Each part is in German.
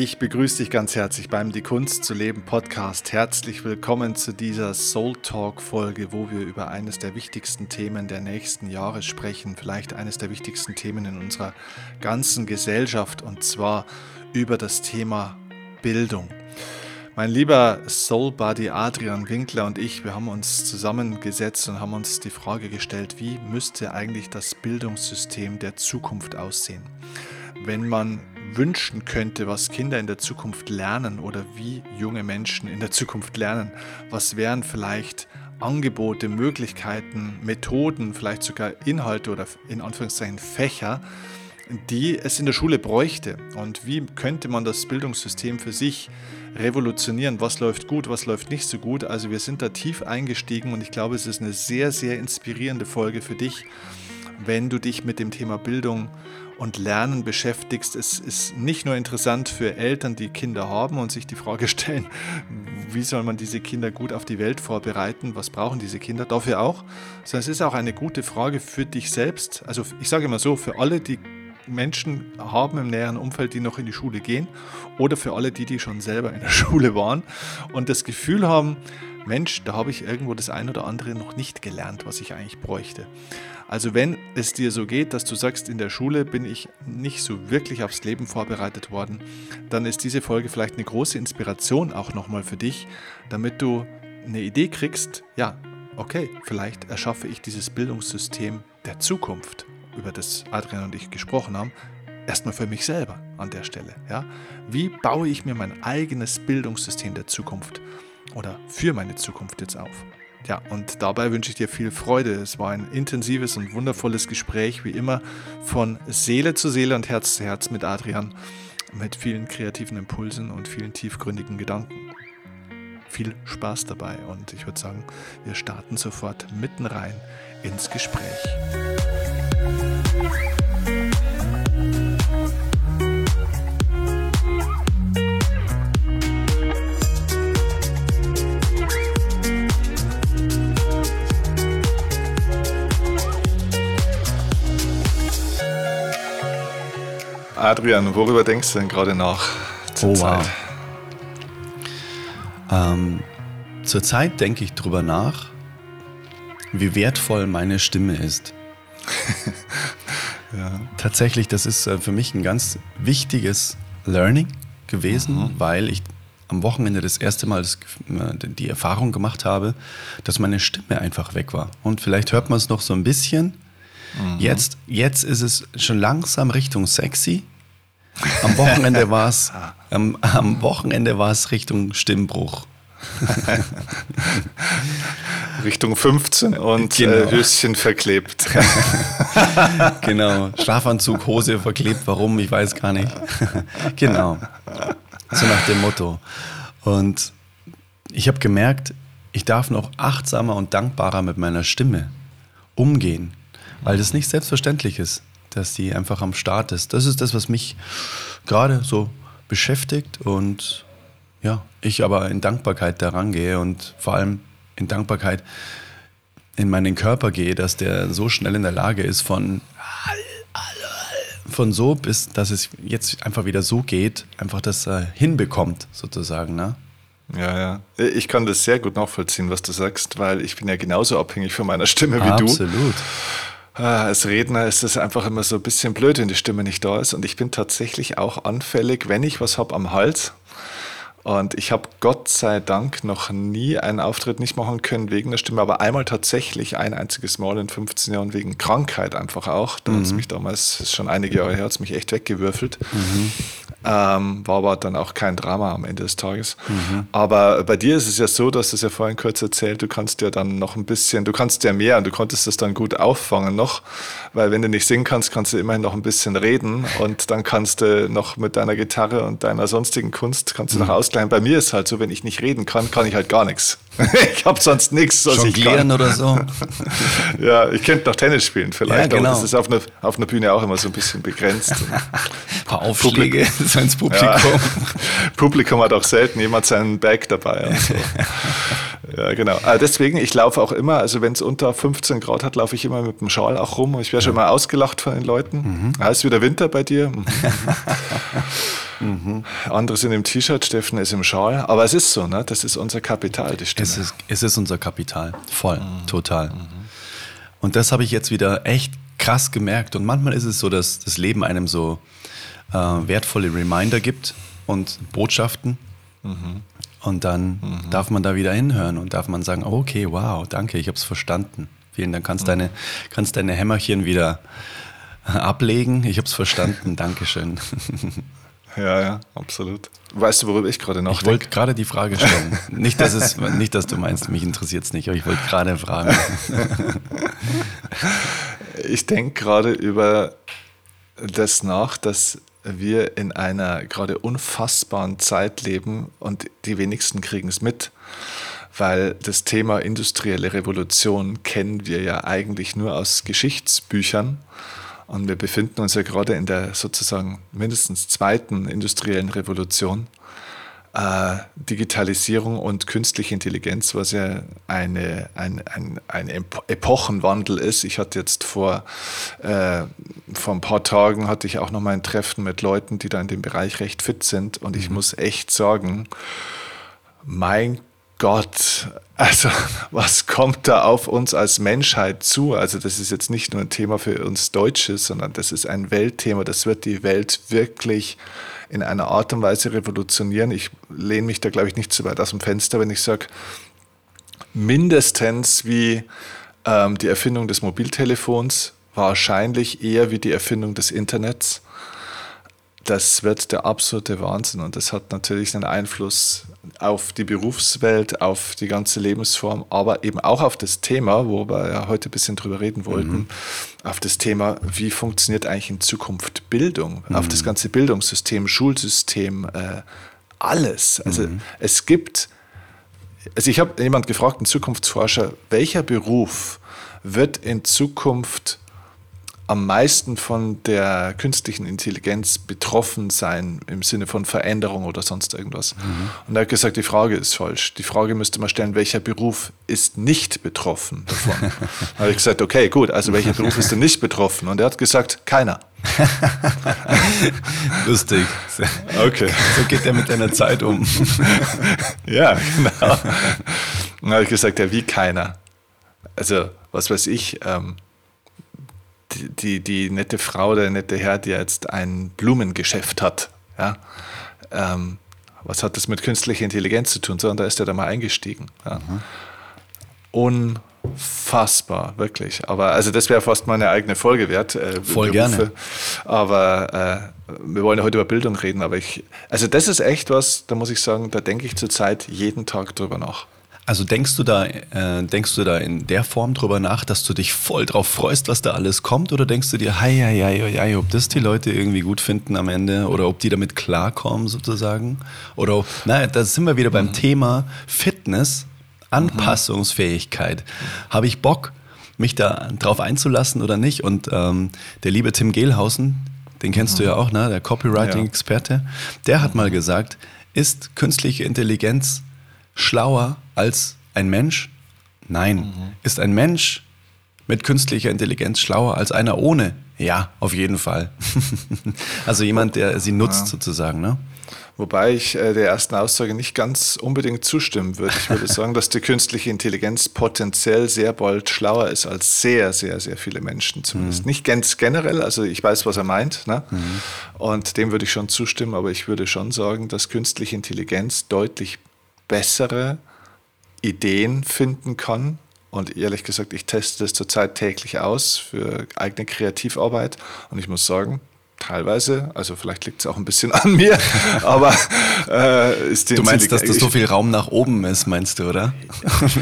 Ich begrüße dich ganz herzlich beim Die Kunst zu leben Podcast. Herzlich willkommen zu dieser Soul Talk Folge, wo wir über eines der wichtigsten Themen der nächsten Jahre sprechen, vielleicht eines der wichtigsten Themen in unserer ganzen Gesellschaft und zwar über das Thema Bildung. Mein lieber Soul Buddy Adrian Winkler und ich, wir haben uns zusammengesetzt und haben uns die Frage gestellt, wie müsste eigentlich das Bildungssystem der Zukunft aussehen? Wenn man wünschen könnte, was Kinder in der Zukunft lernen oder wie junge Menschen in der Zukunft lernen? Was wären vielleicht Angebote, Möglichkeiten, Methoden, vielleicht sogar Inhalte oder in Anführungszeichen Fächer, die es in der Schule bräuchte? Und wie könnte man das Bildungssystem für sich revolutionieren? Was läuft gut, was läuft nicht so gut? Also wir sind da tief eingestiegen und ich glaube, es ist eine sehr, sehr inspirierende Folge für dich, wenn du dich mit dem Thema Bildung und Lernen beschäftigst. Es ist nicht nur interessant für Eltern, die Kinder haben und sich die Frage stellen, wie soll man diese Kinder gut auf die Welt vorbereiten, was brauchen diese Kinder, dafür auch, sondern es ist auch eine gute Frage für dich selbst. Also ich sage immer so, für alle, die Menschen haben im näheren Umfeld, die noch in die Schule gehen oder für alle die, die schon selber in der Schule waren und das Gefühl haben, Mensch, da habe ich irgendwo das ein oder andere noch nicht gelernt, was ich eigentlich bräuchte. Also wenn es dir so geht, dass du sagst, in der Schule bin ich nicht so wirklich aufs Leben vorbereitet worden, dann ist diese Folge vielleicht eine große Inspiration auch nochmal für dich, damit du eine Idee kriegst, ja, okay, vielleicht erschaffe ich dieses Bildungssystem der Zukunft, über das Adrian und ich gesprochen haben, erstmal für mich selber an der Stelle. Ja? Wie baue ich mir mein eigenes Bildungssystem der Zukunft oder für meine Zukunft jetzt auf? Ja, und dabei wünsche ich dir viel Freude. Es war ein intensives und wundervolles Gespräch, wie immer, von Seele zu Seele und Herz zu Herz mit Adrian, mit vielen kreativen Impulsen und vielen tiefgründigen Gedanken. Viel Spaß dabei und ich würde sagen, wir starten sofort mitten rein ins Gespräch. Adrian, worüber denkst du denn gerade nach zur oh, Zeit? Wow. Ähm, Zurzeit denke ich darüber nach, wie wertvoll meine Stimme ist. ja. Tatsächlich, das ist äh, für mich ein ganz wichtiges Learning gewesen, mhm. weil ich am Wochenende das erste Mal das, äh, die Erfahrung gemacht habe, dass meine Stimme einfach weg war. Und vielleicht hört man es noch so ein bisschen. Mhm. Jetzt, jetzt ist es schon langsam Richtung sexy. Am Wochenende war es am, am Wochenende war es Richtung Stimmbruch. Richtung 15 und äh, genau. äh, Höschen verklebt. genau. Schlafanzug, Hose verklebt, warum, ich weiß gar nicht. genau. So nach dem Motto. Und ich habe gemerkt, ich darf noch achtsamer und dankbarer mit meiner Stimme umgehen, weil das nicht selbstverständlich ist dass die einfach am Start ist. Das ist das, was mich gerade so beschäftigt und ja, ich aber in Dankbarkeit daran gehe und vor allem in Dankbarkeit in meinen Körper gehe, dass der so schnell in der Lage ist von von so bis, dass es jetzt einfach wieder so geht, einfach das äh, hinbekommt sozusagen, ne? Ja, ja. Ich kann das sehr gut nachvollziehen, was du sagst, weil ich bin ja genauso abhängig von meiner Stimme wie Absolut. du. Absolut. Ah, als Redner ist es einfach immer so ein bisschen blöd, wenn die Stimme nicht da ist. Und ich bin tatsächlich auch anfällig, wenn ich was habe am Hals. Und ich habe Gott sei Dank noch nie einen Auftritt nicht machen können wegen der Stimme, aber einmal tatsächlich ein einziges Mal in 15 Jahren wegen Krankheit einfach auch. Da mhm. hat es mich damals, ist schon einige Jahre her, hat es mich echt weggewürfelt. Mhm. Ähm, war aber dann auch kein Drama am Ende des Tages. Mhm. Aber bei dir ist es ja so, dass es ja vorhin kurz erzählt, du kannst ja dann noch ein bisschen, du kannst ja mehr und du konntest das dann gut auffangen noch, weil wenn du nicht singen kannst, kannst du immerhin noch ein bisschen reden und dann kannst du noch mit deiner Gitarre und deiner sonstigen Kunst kannst du mhm. noch ausgleichen. Bei mir ist halt so, wenn ich nicht reden kann, kann ich halt gar nichts. ich habe sonst nichts, was Jonglieren ich kann. oder so. ja, ich könnte noch Tennis spielen vielleicht, ja, genau. aber das ist auf einer, auf einer Bühne auch immer so ein bisschen begrenzt. ein paar Aufschläge so ins Publikum. Ja, Publikum hat auch selten jemand seinen Bag dabei. So. Ja, genau. Aber deswegen, ich laufe auch immer, also wenn es unter 15 Grad hat, laufe ich immer mit dem Schal auch rum. Ich werde schon mal ausgelacht von den Leuten. Mhm. Ah, ist wieder Winter bei dir. Mhm. mhm. Andere sind im T-Shirt, Steffen ist im Schal. Aber es ist so, ne? Das ist unser Kapital, die Stimme. Es ist, es ist unser Kapital. Voll, mhm. total. Mhm. Und das habe ich jetzt wieder echt krass gemerkt. Und manchmal ist es so, dass das Leben einem so äh, wertvolle Reminder gibt und Botschaften. Und dann mhm. darf man da wieder hinhören und darf man sagen, oh, okay, wow, danke, ich habe es verstanden. Vielen Dank. Kannst, mhm. deine, kannst deine Hämmerchen wieder ablegen. Ich habe es verstanden. Dankeschön. Ja, ja, absolut. Weißt du, worüber ich gerade noch Ich wollte gerade die Frage stellen. nicht, dass es, nicht, dass du meinst, mich interessiert es nicht, aber ich wollte gerade fragen. ich denke gerade über das nach, dass wir in einer gerade unfassbaren Zeit leben und die wenigsten kriegen es mit, weil das Thema industrielle Revolution kennen wir ja eigentlich nur aus Geschichtsbüchern. Und wir befinden uns ja gerade in der sozusagen mindestens zweiten industriellen Revolution Digitalisierung und künstliche Intelligenz, was ja eine, ein, ein, ein Epochenwandel ist. Ich hatte jetzt vor, äh, vor ein paar Tagen hatte ich auch noch mal ein Treffen mit Leuten, die da in dem Bereich recht fit sind. Und ich mhm. muss echt sagen, mein Gott, also was kommt da auf uns als Menschheit zu? Also das ist jetzt nicht nur ein Thema für uns Deutsche, sondern das ist ein Weltthema. Das wird die Welt wirklich in einer Art und Weise revolutionieren. Ich lehne mich da, glaube ich, nicht zu weit aus dem Fenster, wenn ich sage, mindestens wie ähm, die Erfindung des Mobiltelefons, wahrscheinlich eher wie die Erfindung des Internets. Das wird der absolute Wahnsinn und das hat natürlich einen Einfluss auf die Berufswelt, auf die ganze Lebensform, aber eben auch auf das Thema, wo wir ja heute ein bisschen drüber reden wollten, mhm. auf das Thema, wie funktioniert eigentlich in Zukunft Bildung, mhm. auf das ganze Bildungssystem, Schulsystem, äh, alles. Also mhm. es gibt, also ich habe jemand gefragt, einen Zukunftsforscher, welcher Beruf wird in Zukunft am meisten von der künstlichen Intelligenz betroffen sein im Sinne von Veränderung oder sonst irgendwas. Mhm. Und er hat gesagt, die Frage ist falsch. Die Frage müsste man stellen, welcher Beruf ist nicht betroffen davon? da habe ich gesagt, okay, gut, also welcher Beruf ist denn nicht betroffen? Und er hat gesagt, keiner. Lustig. Okay. So geht er mit deiner Zeit um. ja, genau. Dann habe ich gesagt, ja, wie keiner? Also, was weiß ich, ähm, die, die, die nette Frau, der nette Herr, der jetzt ein Blumengeschäft hat, ja, ähm, was hat das mit künstlicher Intelligenz zu tun? Sondern da ist er da mal eingestiegen. Ja. Mhm. Unfassbar, wirklich. Aber also das wäre fast mal eine eigene Folge wert. Äh, Voll Berufe. gerne. Aber äh, wir wollen ja heute über Bildung reden, aber ich, also das ist echt was, da muss ich sagen, da denke ich zurzeit jeden Tag drüber nach. Also denkst du da, äh, denkst du da in der Form drüber nach, dass du dich voll drauf freust, was da alles kommt, oder denkst du dir, hei, hei, hei, hei, ob das die Leute irgendwie gut finden am Ende oder ob die damit klarkommen sozusagen? Oder, ob, na, da sind wir wieder beim mhm. Thema Fitness, Anpassungsfähigkeit. Mhm. Habe ich Bock, mich da drauf einzulassen oder nicht? Und ähm, der liebe Tim Gehlhausen, den kennst mhm. du ja auch, ne? der Copywriting-Experte, der hat mal gesagt, ist künstliche Intelligenz schlauer als ein Mensch? Nein. Mhm. Ist ein Mensch mit künstlicher Intelligenz schlauer als einer ohne? Ja, auf jeden Fall. also jemand, der sie nutzt ja. sozusagen, ne? Wobei ich äh, der ersten Aussage nicht ganz unbedingt zustimmen würde. Ich würde sagen, dass die künstliche Intelligenz potenziell sehr bald schlauer ist als sehr, sehr, sehr viele Menschen zumindest. Mhm. Nicht ganz generell, also ich weiß, was er meint. Ne? Mhm. Und dem würde ich schon zustimmen, aber ich würde schon sagen, dass künstliche Intelligenz deutlich bessere Ideen finden kann. Und ehrlich gesagt, ich teste das zurzeit täglich aus für eigene Kreativarbeit. Und ich muss sagen, teilweise, also vielleicht liegt es auch ein bisschen an mir, aber äh, ist die Du meinst, dass da so viel Raum nach oben ist, meinst du, oder?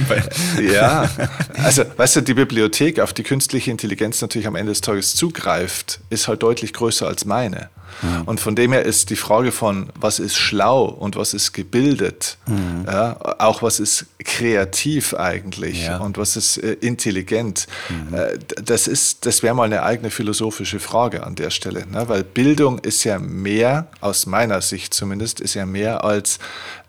ja, also weißt du, die Bibliothek, auf die künstliche Intelligenz natürlich am Ende des Tages zugreift, ist halt deutlich größer als meine. Mhm. Und von dem her ist die Frage von, was ist schlau und was ist gebildet, mhm. ja, auch was ist kreativ eigentlich ja. und was ist äh, intelligent, mhm. äh, das, das wäre mal eine eigene philosophische Frage an der Stelle. Ne? Weil Bildung ist ja mehr, aus meiner Sicht zumindest, ist ja mehr als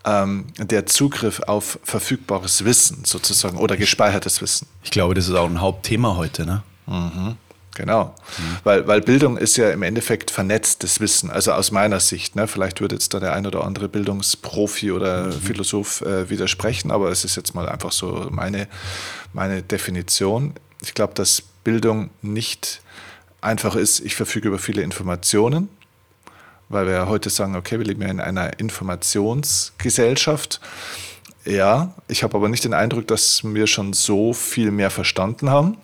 ähm, der Zugriff auf verfügbares Wissen sozusagen oder gespeichertes Wissen. Ich glaube, das ist auch ein Hauptthema heute. Ne? Mhm. Genau, mhm. weil, weil Bildung ist ja im Endeffekt vernetztes Wissen, also aus meiner Sicht. Ne? Vielleicht würde jetzt da der ein oder andere Bildungsprofi oder mhm. Philosoph äh, widersprechen, aber es ist jetzt mal einfach so meine, meine Definition. Ich glaube, dass Bildung nicht einfach ist, ich verfüge über viele Informationen, weil wir ja heute sagen, okay, wir leben ja in einer Informationsgesellschaft. Ja, ich habe aber nicht den Eindruck, dass wir schon so viel mehr verstanden haben,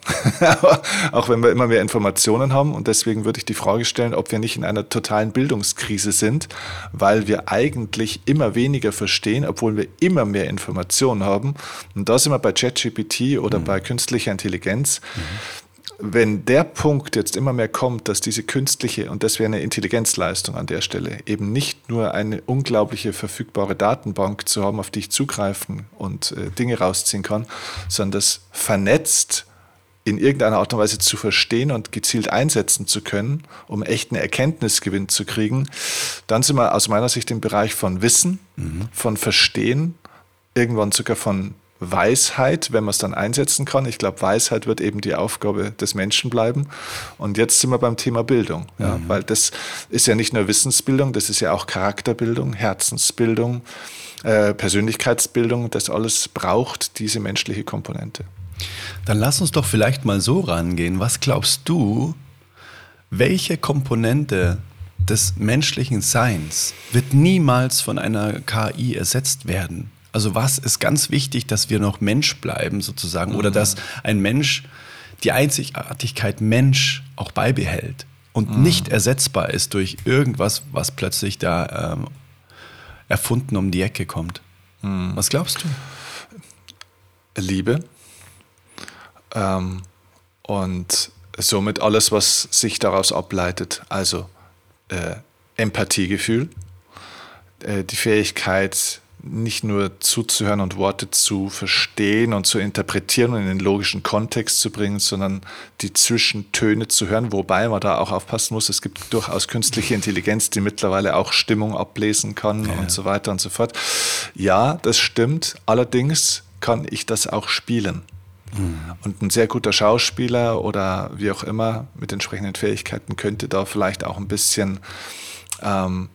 auch wenn wir immer mehr Informationen haben. Und deswegen würde ich die Frage stellen, ob wir nicht in einer totalen Bildungskrise sind, weil wir eigentlich immer weniger verstehen, obwohl wir immer mehr Informationen haben. Und da sind wir bei ChatGPT oder mhm. bei künstlicher Intelligenz. Mhm wenn der Punkt jetzt immer mehr kommt, dass diese künstliche, und das wäre eine Intelligenzleistung an der Stelle, eben nicht nur eine unglaubliche verfügbare Datenbank zu haben, auf die ich zugreifen und äh, Dinge rausziehen kann, sondern das vernetzt in irgendeiner Art und Weise zu verstehen und gezielt einsetzen zu können, um echten Erkenntnisgewinn zu kriegen, dann sind wir aus meiner Sicht im Bereich von Wissen, mhm. von Verstehen, irgendwann sogar von Weisheit, wenn man es dann einsetzen kann. Ich glaube, Weisheit wird eben die Aufgabe des Menschen bleiben. Und jetzt sind wir beim Thema Bildung, ja, mhm. weil das ist ja nicht nur Wissensbildung, das ist ja auch Charakterbildung, Herzensbildung, äh, Persönlichkeitsbildung. Das alles braucht diese menschliche Komponente. Dann lass uns doch vielleicht mal so rangehen. Was glaubst du, welche Komponente des menschlichen Seins wird niemals von einer KI ersetzt werden? Also was ist ganz wichtig, dass wir noch Mensch bleiben sozusagen mhm. oder dass ein Mensch die Einzigartigkeit Mensch auch beibehält und mhm. nicht ersetzbar ist durch irgendwas, was plötzlich da ähm, erfunden um die Ecke kommt. Mhm. Was glaubst du? Liebe ähm, und somit alles, was sich daraus ableitet, also äh, Empathiegefühl, äh, die Fähigkeit, nicht nur zuzuhören und Worte zu verstehen und zu interpretieren und in den logischen Kontext zu bringen, sondern die Zwischentöne zu hören, wobei man da auch aufpassen muss, es gibt durchaus künstliche Intelligenz, die mittlerweile auch Stimmung ablesen kann ja. und so weiter und so fort. Ja, das stimmt. Allerdings kann ich das auch spielen. Mhm. Und ein sehr guter Schauspieler oder wie auch immer mit entsprechenden Fähigkeiten könnte da vielleicht auch ein bisschen ähm, hm,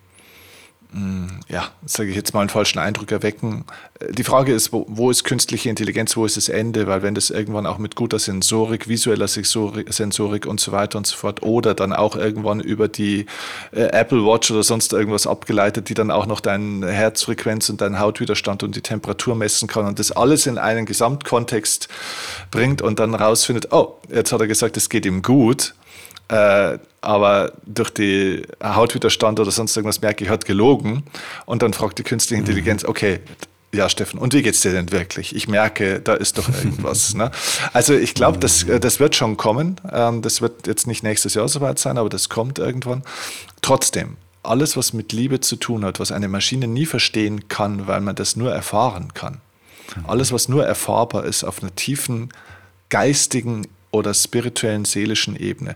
ja, sage ich jetzt mal, einen falschen Eindruck erwecken. Äh, die Frage ist, wo, wo, ist künstliche Intelligenz, wo ist das Ende? Weil wenn das irgendwann auch mit guter Sensorik, visueller Sensorik und so weiter und so fort oder dann auch irgendwann über die äh, Apple Watch oder sonst irgendwas abgeleitet, die dann auch noch deine Herzfrequenz und deinen Hautwiderstand und die Temperatur messen kann und das alles in einen Gesamtkontext bringt und dann rausfindet, oh, jetzt hat er gesagt, es geht ihm gut äh, aber durch die Hautwiderstand oder sonst irgendwas merke ich, hat gelogen. Und dann fragt die künstliche Intelligenz, mhm. okay, ja, Steffen, und wie geht's dir denn wirklich? Ich merke, da ist doch irgendwas. ne? Also ich glaube, das, äh, das wird schon kommen. Ähm, das wird jetzt nicht nächstes Jahr soweit sein, aber das kommt irgendwann. Trotzdem, alles, was mit Liebe zu tun hat, was eine Maschine nie verstehen kann, weil man das nur erfahren kann. Mhm. Alles, was nur erfahrbar ist auf einer tiefen geistigen oder spirituellen, seelischen Ebene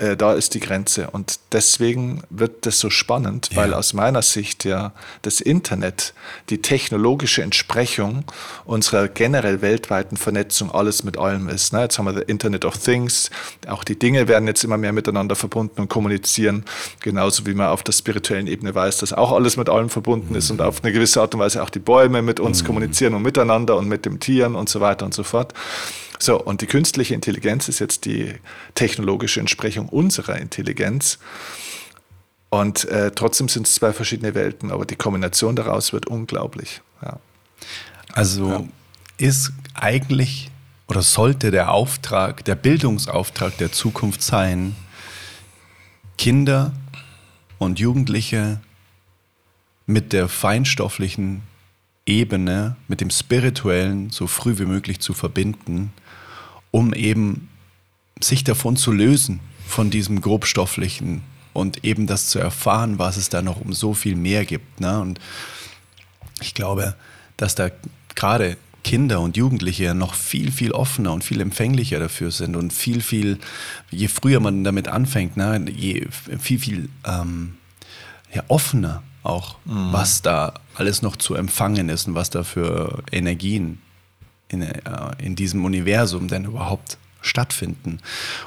äh, da ist die Grenze. Und deswegen wird das so spannend, weil aus meiner Sicht ja das Internet, die technologische Entsprechung unserer generell weltweiten Vernetzung alles mit allem ist. Ne? Jetzt haben wir das Internet of Things, auch die Dinge werden jetzt immer mehr miteinander verbunden und kommunizieren, genauso wie man auf der spirituellen Ebene weiß, dass auch alles mit allem verbunden mhm. ist und auf eine gewisse Art und Weise auch die Bäume mit uns mhm. kommunizieren und miteinander und mit den Tieren und so weiter und so fort. So, und die künstliche Intelligenz ist jetzt die technologische Entsprechung unserer Intelligenz. Und äh, trotzdem sind es zwei verschiedene Welten, aber die Kombination daraus wird unglaublich. Ja. Also ja. ist eigentlich oder sollte der Auftrag, der Bildungsauftrag der Zukunft sein, Kinder und Jugendliche mit der feinstofflichen Ebene, mit dem Spirituellen so früh wie möglich zu verbinden um eben sich davon zu lösen, von diesem grobstofflichen und eben das zu erfahren, was es da noch um so viel mehr gibt. Ne? Und ich glaube, dass da gerade Kinder und Jugendliche noch viel, viel offener und viel empfänglicher dafür sind und viel, viel, je früher man damit anfängt, ne, je viel, viel ähm, ja, offener auch, mhm. was da alles noch zu empfangen ist und was da für Energien in, äh, in diesem Universum denn überhaupt stattfinden.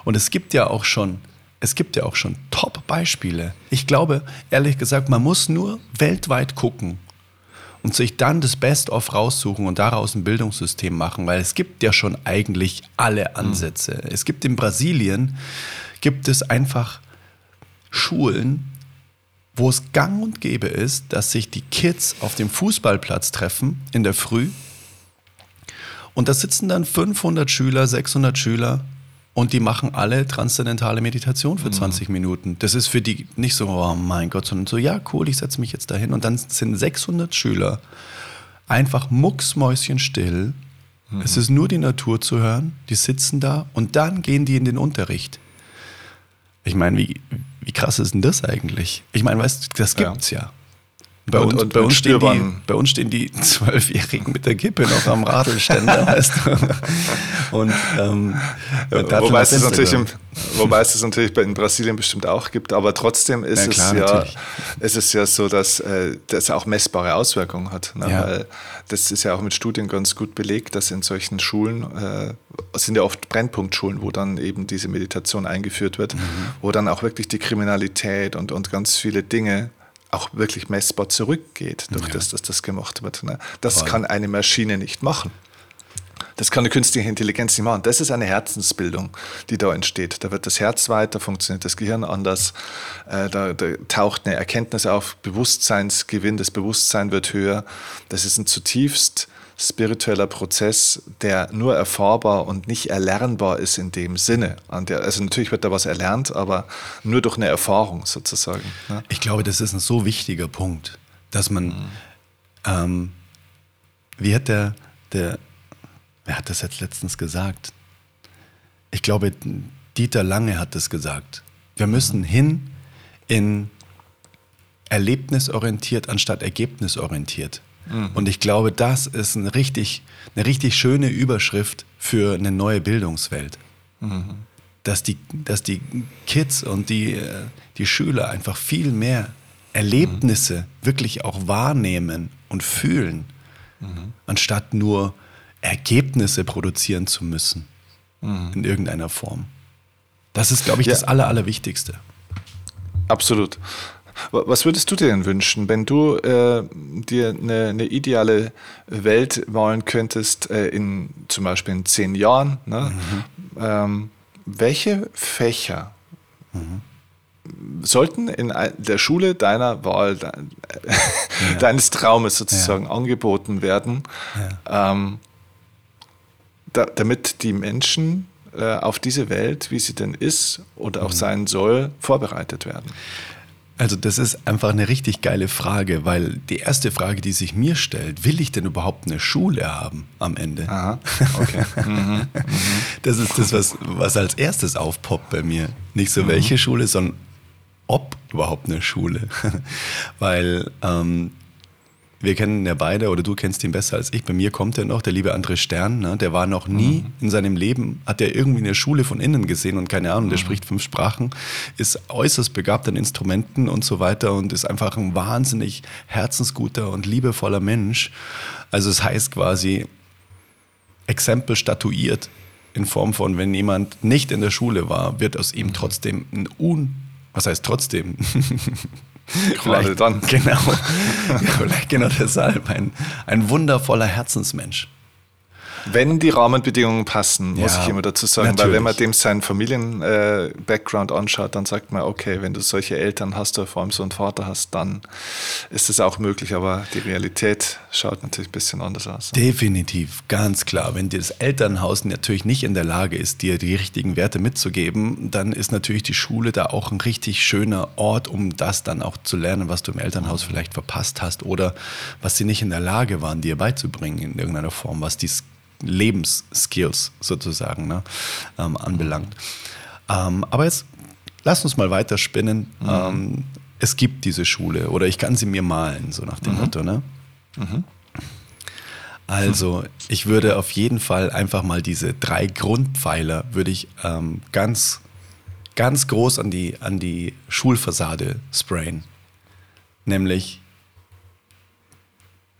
Und es gibt ja auch schon, es gibt ja auch schon Top-Beispiele. Ich glaube, ehrlich gesagt, man muss nur weltweit gucken und sich dann das Best-of raussuchen und daraus ein Bildungssystem machen, weil es gibt ja schon eigentlich alle Ansätze. Mhm. Es gibt in Brasilien, gibt es einfach Schulen, wo es gang und gäbe ist, dass sich die Kids auf dem Fußballplatz treffen in der Früh und da sitzen dann 500 Schüler, 600 Schüler und die machen alle transzendentale Meditation für 20 mhm. Minuten. Das ist für die nicht so, oh mein Gott, sondern so, ja, cool, ich setze mich jetzt dahin. Und dann sind 600 Schüler einfach mucksmäuschenstill. Mhm. Es ist nur die Natur zu hören. Die sitzen da und dann gehen die in den Unterricht. Ich meine, wie, wie krass ist denn das eigentlich? Ich meine, weißt du, das gibt's ja. ja. Bei, und, uns, und bei, uns stehen die, bei uns stehen die Zwölfjährigen mit der Kippe noch am Radelständer. weißt du? Und ähm, wobei, es das natürlich im, wobei es das natürlich in Brasilien bestimmt auch gibt, aber trotzdem ist, ja, klar, es, ja, ist es ja so, dass äh, das auch messbare Auswirkungen hat. Ne? Ja. Weil das ist ja auch mit Studien ganz gut belegt, dass in solchen Schulen, äh, sind ja oft Brennpunktschulen, wo dann eben diese Meditation eingeführt wird, mhm. wo dann auch wirklich die Kriminalität und, und ganz viele Dinge auch wirklich messbar zurückgeht, durch ja. das, dass das gemacht wird. Ne? Das Voll. kann eine Maschine nicht machen. Das kann eine künstliche Intelligenz nicht machen. Das ist eine Herzensbildung, die da entsteht. Da wird das Herz weiter, funktioniert das Gehirn anders, äh, da, da, taucht eine Erkenntnis auf, Bewusstseinsgewinn, das Bewusstsein wird höher. Das ist ein zutiefst spiritueller Prozess, der nur erfahrbar und nicht erlernbar ist in dem Sinne. also natürlich wird da was erlernt, aber nur durch eine Erfahrung sozusagen. Ne? Ich glaube, das ist ein so wichtiger Punkt, dass man, mhm. ähm, wie hat der, der, wer hat das jetzt letztens gesagt? Ich glaube, Dieter Lange hat das gesagt. Wir müssen mhm. hin in erlebnisorientiert anstatt ergebnisorientiert. Mhm. Und ich glaube, das ist eine richtig, eine richtig schöne Überschrift für eine neue Bildungswelt. Mhm. Dass, die, dass die Kids und die, äh, die Schüler einfach viel mehr Erlebnisse mhm. wirklich auch wahrnehmen und fühlen, mhm. anstatt nur Ergebnisse produzieren zu müssen mhm. in irgendeiner Form. Das ist, glaube ich, ja. das Aller, Allerwichtigste. Absolut. Was würdest du dir denn wünschen, wenn du äh, dir eine, eine, ideale Welt malen könntest, äh, in zum Beispiel in zehn Jahren? Ne? Mhm. Ähm, welche Fächer mhm. sollten in der Schule deiner Wahl, de ja. deines Traumes sozusagen ja. angeboten werden, ja. ähm, da, damit die Menschen äh, auf diese Welt, wie sie denn ist oder auch mhm. sein soll, vorbereitet werden? Also das ist einfach eine richtig geile Frage, weil die erste Frage, die sich mir stellt, will ich denn überhaupt eine Schule haben am Ende? Aha, okay. Mhm, mhm. Das ist das, was, was als erstes aufpoppt bei mir. Nicht so mhm. welche Schule, sondern ob überhaupt eine Schule. weil ähm, wir kennen ja beide, oder du kennst ihn besser als ich. Bei mir kommt er noch, der liebe André Stern. Ne? Der war noch nie mhm. in seinem Leben, hat er irgendwie eine Schule von innen gesehen und keine Ahnung, der mhm. spricht fünf Sprachen, ist äußerst begabt an Instrumenten und so weiter und ist einfach ein wahnsinnig herzensguter und liebevoller Mensch. Also es heißt quasi, Exempel statuiert in Form von, wenn jemand nicht in der Schule war, wird aus ihm mhm. trotzdem ein Un, was heißt trotzdem? vielleicht dann. Genau. vielleicht genau deshalb ein, ein wundervoller Herzensmensch. Wenn die Rahmenbedingungen passen, muss ja, ich immer dazu sagen. Natürlich. Weil wenn man dem seinen Familien-Background äh, anschaut, dann sagt man, okay, wenn du solche Eltern hast oder vor allem so einen Vater hast, dann ist es auch möglich. Aber die Realität schaut natürlich ein bisschen anders aus. Definitiv, ganz klar. Wenn dir das Elternhaus natürlich nicht in der Lage ist, dir die richtigen Werte mitzugeben, dann ist natürlich die Schule da auch ein richtig schöner Ort, um das dann auch zu lernen, was du im Elternhaus vielleicht verpasst hast oder was sie nicht in der Lage waren, dir beizubringen in irgendeiner Form, was die Lebensskills sozusagen ne, ähm, anbelangt. Ähm, aber jetzt lass uns mal weiterspinnen. Mhm. Ähm, es gibt diese Schule oder ich kann sie mir malen, so nach dem mhm. Motto. Ne? Mhm. Also ich würde auf jeden Fall einfach mal diese drei Grundpfeiler würde ich ähm, ganz, ganz groß an die, an die Schulfassade sprayen. Nämlich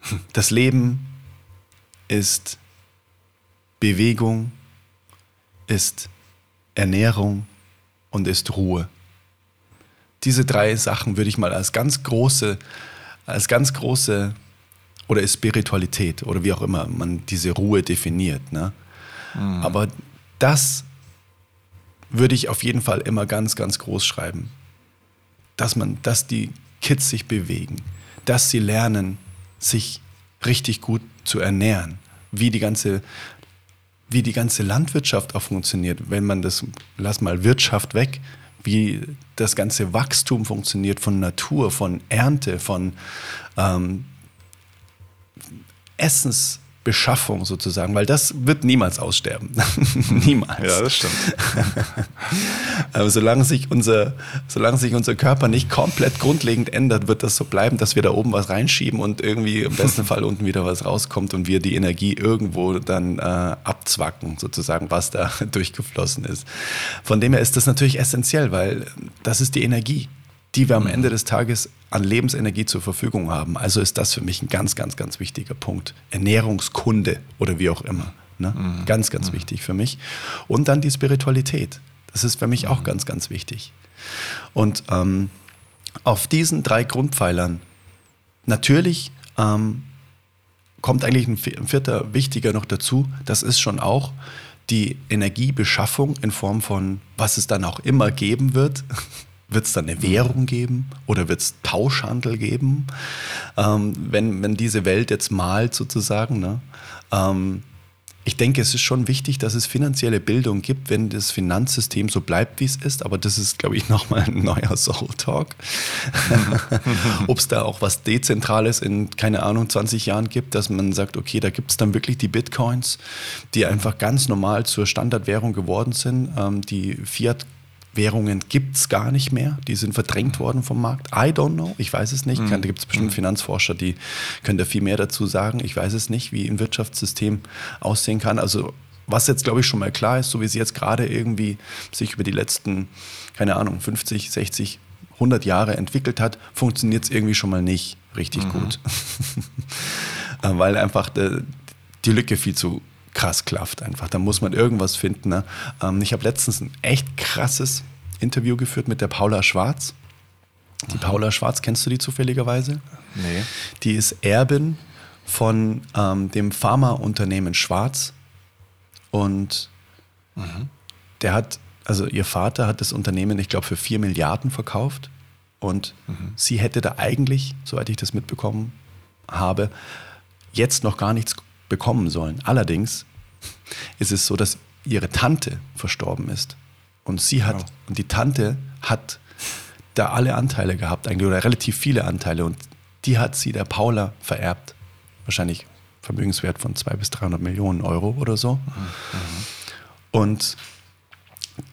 das Leben ist Bewegung, ist Ernährung und ist Ruhe. Diese drei Sachen würde ich mal als ganz große, als ganz große oder ist Spiritualität oder wie auch immer man diese Ruhe definiert. Ne? Mhm. Aber das würde ich auf jeden Fall immer ganz, ganz groß schreiben. Dass man, dass die Kids sich bewegen, dass sie lernen, sich richtig gut zu ernähren, wie die ganze, wie die ganze Landwirtschaft auch funktioniert. Wenn man das, lass mal Wirtschaft weg, wie das ganze Wachstum funktioniert von Natur, von Ernte, von ähm, Essens, Beschaffung sozusagen, weil das wird niemals aussterben. niemals. Ja, das stimmt. Aber solange sich, unser, solange sich unser Körper nicht komplett grundlegend ändert, wird das so bleiben, dass wir da oben was reinschieben und irgendwie im besten Fall unten wieder was rauskommt und wir die Energie irgendwo dann äh, abzwacken, sozusagen, was da durchgeflossen ist. Von dem her ist das natürlich essentiell, weil das ist die Energie die wir am Ende des Tages an Lebensenergie zur Verfügung haben. Also ist das für mich ein ganz, ganz, ganz wichtiger Punkt. Ernährungskunde oder wie auch immer. Ne? Mhm. Ganz, ganz mhm. wichtig für mich. Und dann die Spiritualität. Das ist für mich auch mhm. ganz, ganz wichtig. Und ähm, auf diesen drei Grundpfeilern natürlich ähm, kommt eigentlich ein vierter wichtiger noch dazu. Das ist schon auch die Energiebeschaffung in Form von, was es dann auch immer geben wird. Wird es dann eine Währung geben oder wird es Tauschhandel geben? Ähm, wenn, wenn diese Welt jetzt malt sozusagen. Ne? Ähm, ich denke, es ist schon wichtig, dass es finanzielle Bildung gibt, wenn das Finanzsystem so bleibt, wie es ist. Aber das ist, glaube ich, nochmal ein neuer Soul Talk. Ob es da auch was Dezentrales in, keine Ahnung, 20 Jahren gibt, dass man sagt, okay, da gibt es dann wirklich die Bitcoins, die einfach ganz normal zur Standardwährung geworden sind. Ähm, die Fiat Währungen gibt es gar nicht mehr. Die sind verdrängt worden vom Markt. I don't know. Ich weiß es nicht. Mhm. Da gibt es bestimmt mhm. Finanzforscher, die können da viel mehr dazu sagen. Ich weiß es nicht, wie ein Wirtschaftssystem aussehen kann. Also was jetzt, glaube ich, schon mal klar ist, so wie sie jetzt gerade irgendwie sich über die letzten, keine Ahnung, 50, 60, 100 Jahre entwickelt hat, funktioniert es irgendwie schon mal nicht richtig mhm. gut. Weil einfach die Lücke viel zu krass klafft einfach. Da muss man irgendwas finden. Ne? Ähm, ich habe letztens ein echt krasses Interview geführt mit der Paula Schwarz. Die Paula Schwarz, kennst du die zufälligerweise? Nee. Die ist Erbin von ähm, dem Pharmaunternehmen Schwarz. Und mhm. der hat, also ihr Vater hat das Unternehmen, ich glaube, für vier Milliarden verkauft. Und mhm. sie hätte da eigentlich, soweit ich das mitbekommen habe, jetzt noch gar nichts bekommen sollen. Allerdings ist es so, dass ihre Tante verstorben ist. Und sie hat, wow. und die Tante hat da alle Anteile gehabt, eigentlich, oder relativ viele Anteile. Und die hat sie der Paula vererbt. Wahrscheinlich Vermögenswert von 200 bis 300 Millionen Euro oder so. Mhm. Und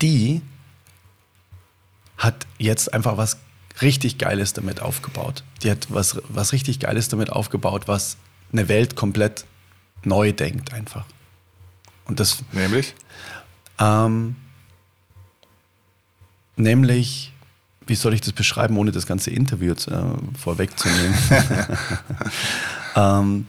die hat jetzt einfach was richtig Geiles damit aufgebaut. Die hat was, was richtig Geiles damit aufgebaut, was eine Welt komplett neu denkt einfach. Und das. Nämlich? Ähm, nämlich, wie soll ich das beschreiben, ohne das ganze Interview äh, vorwegzunehmen? ähm,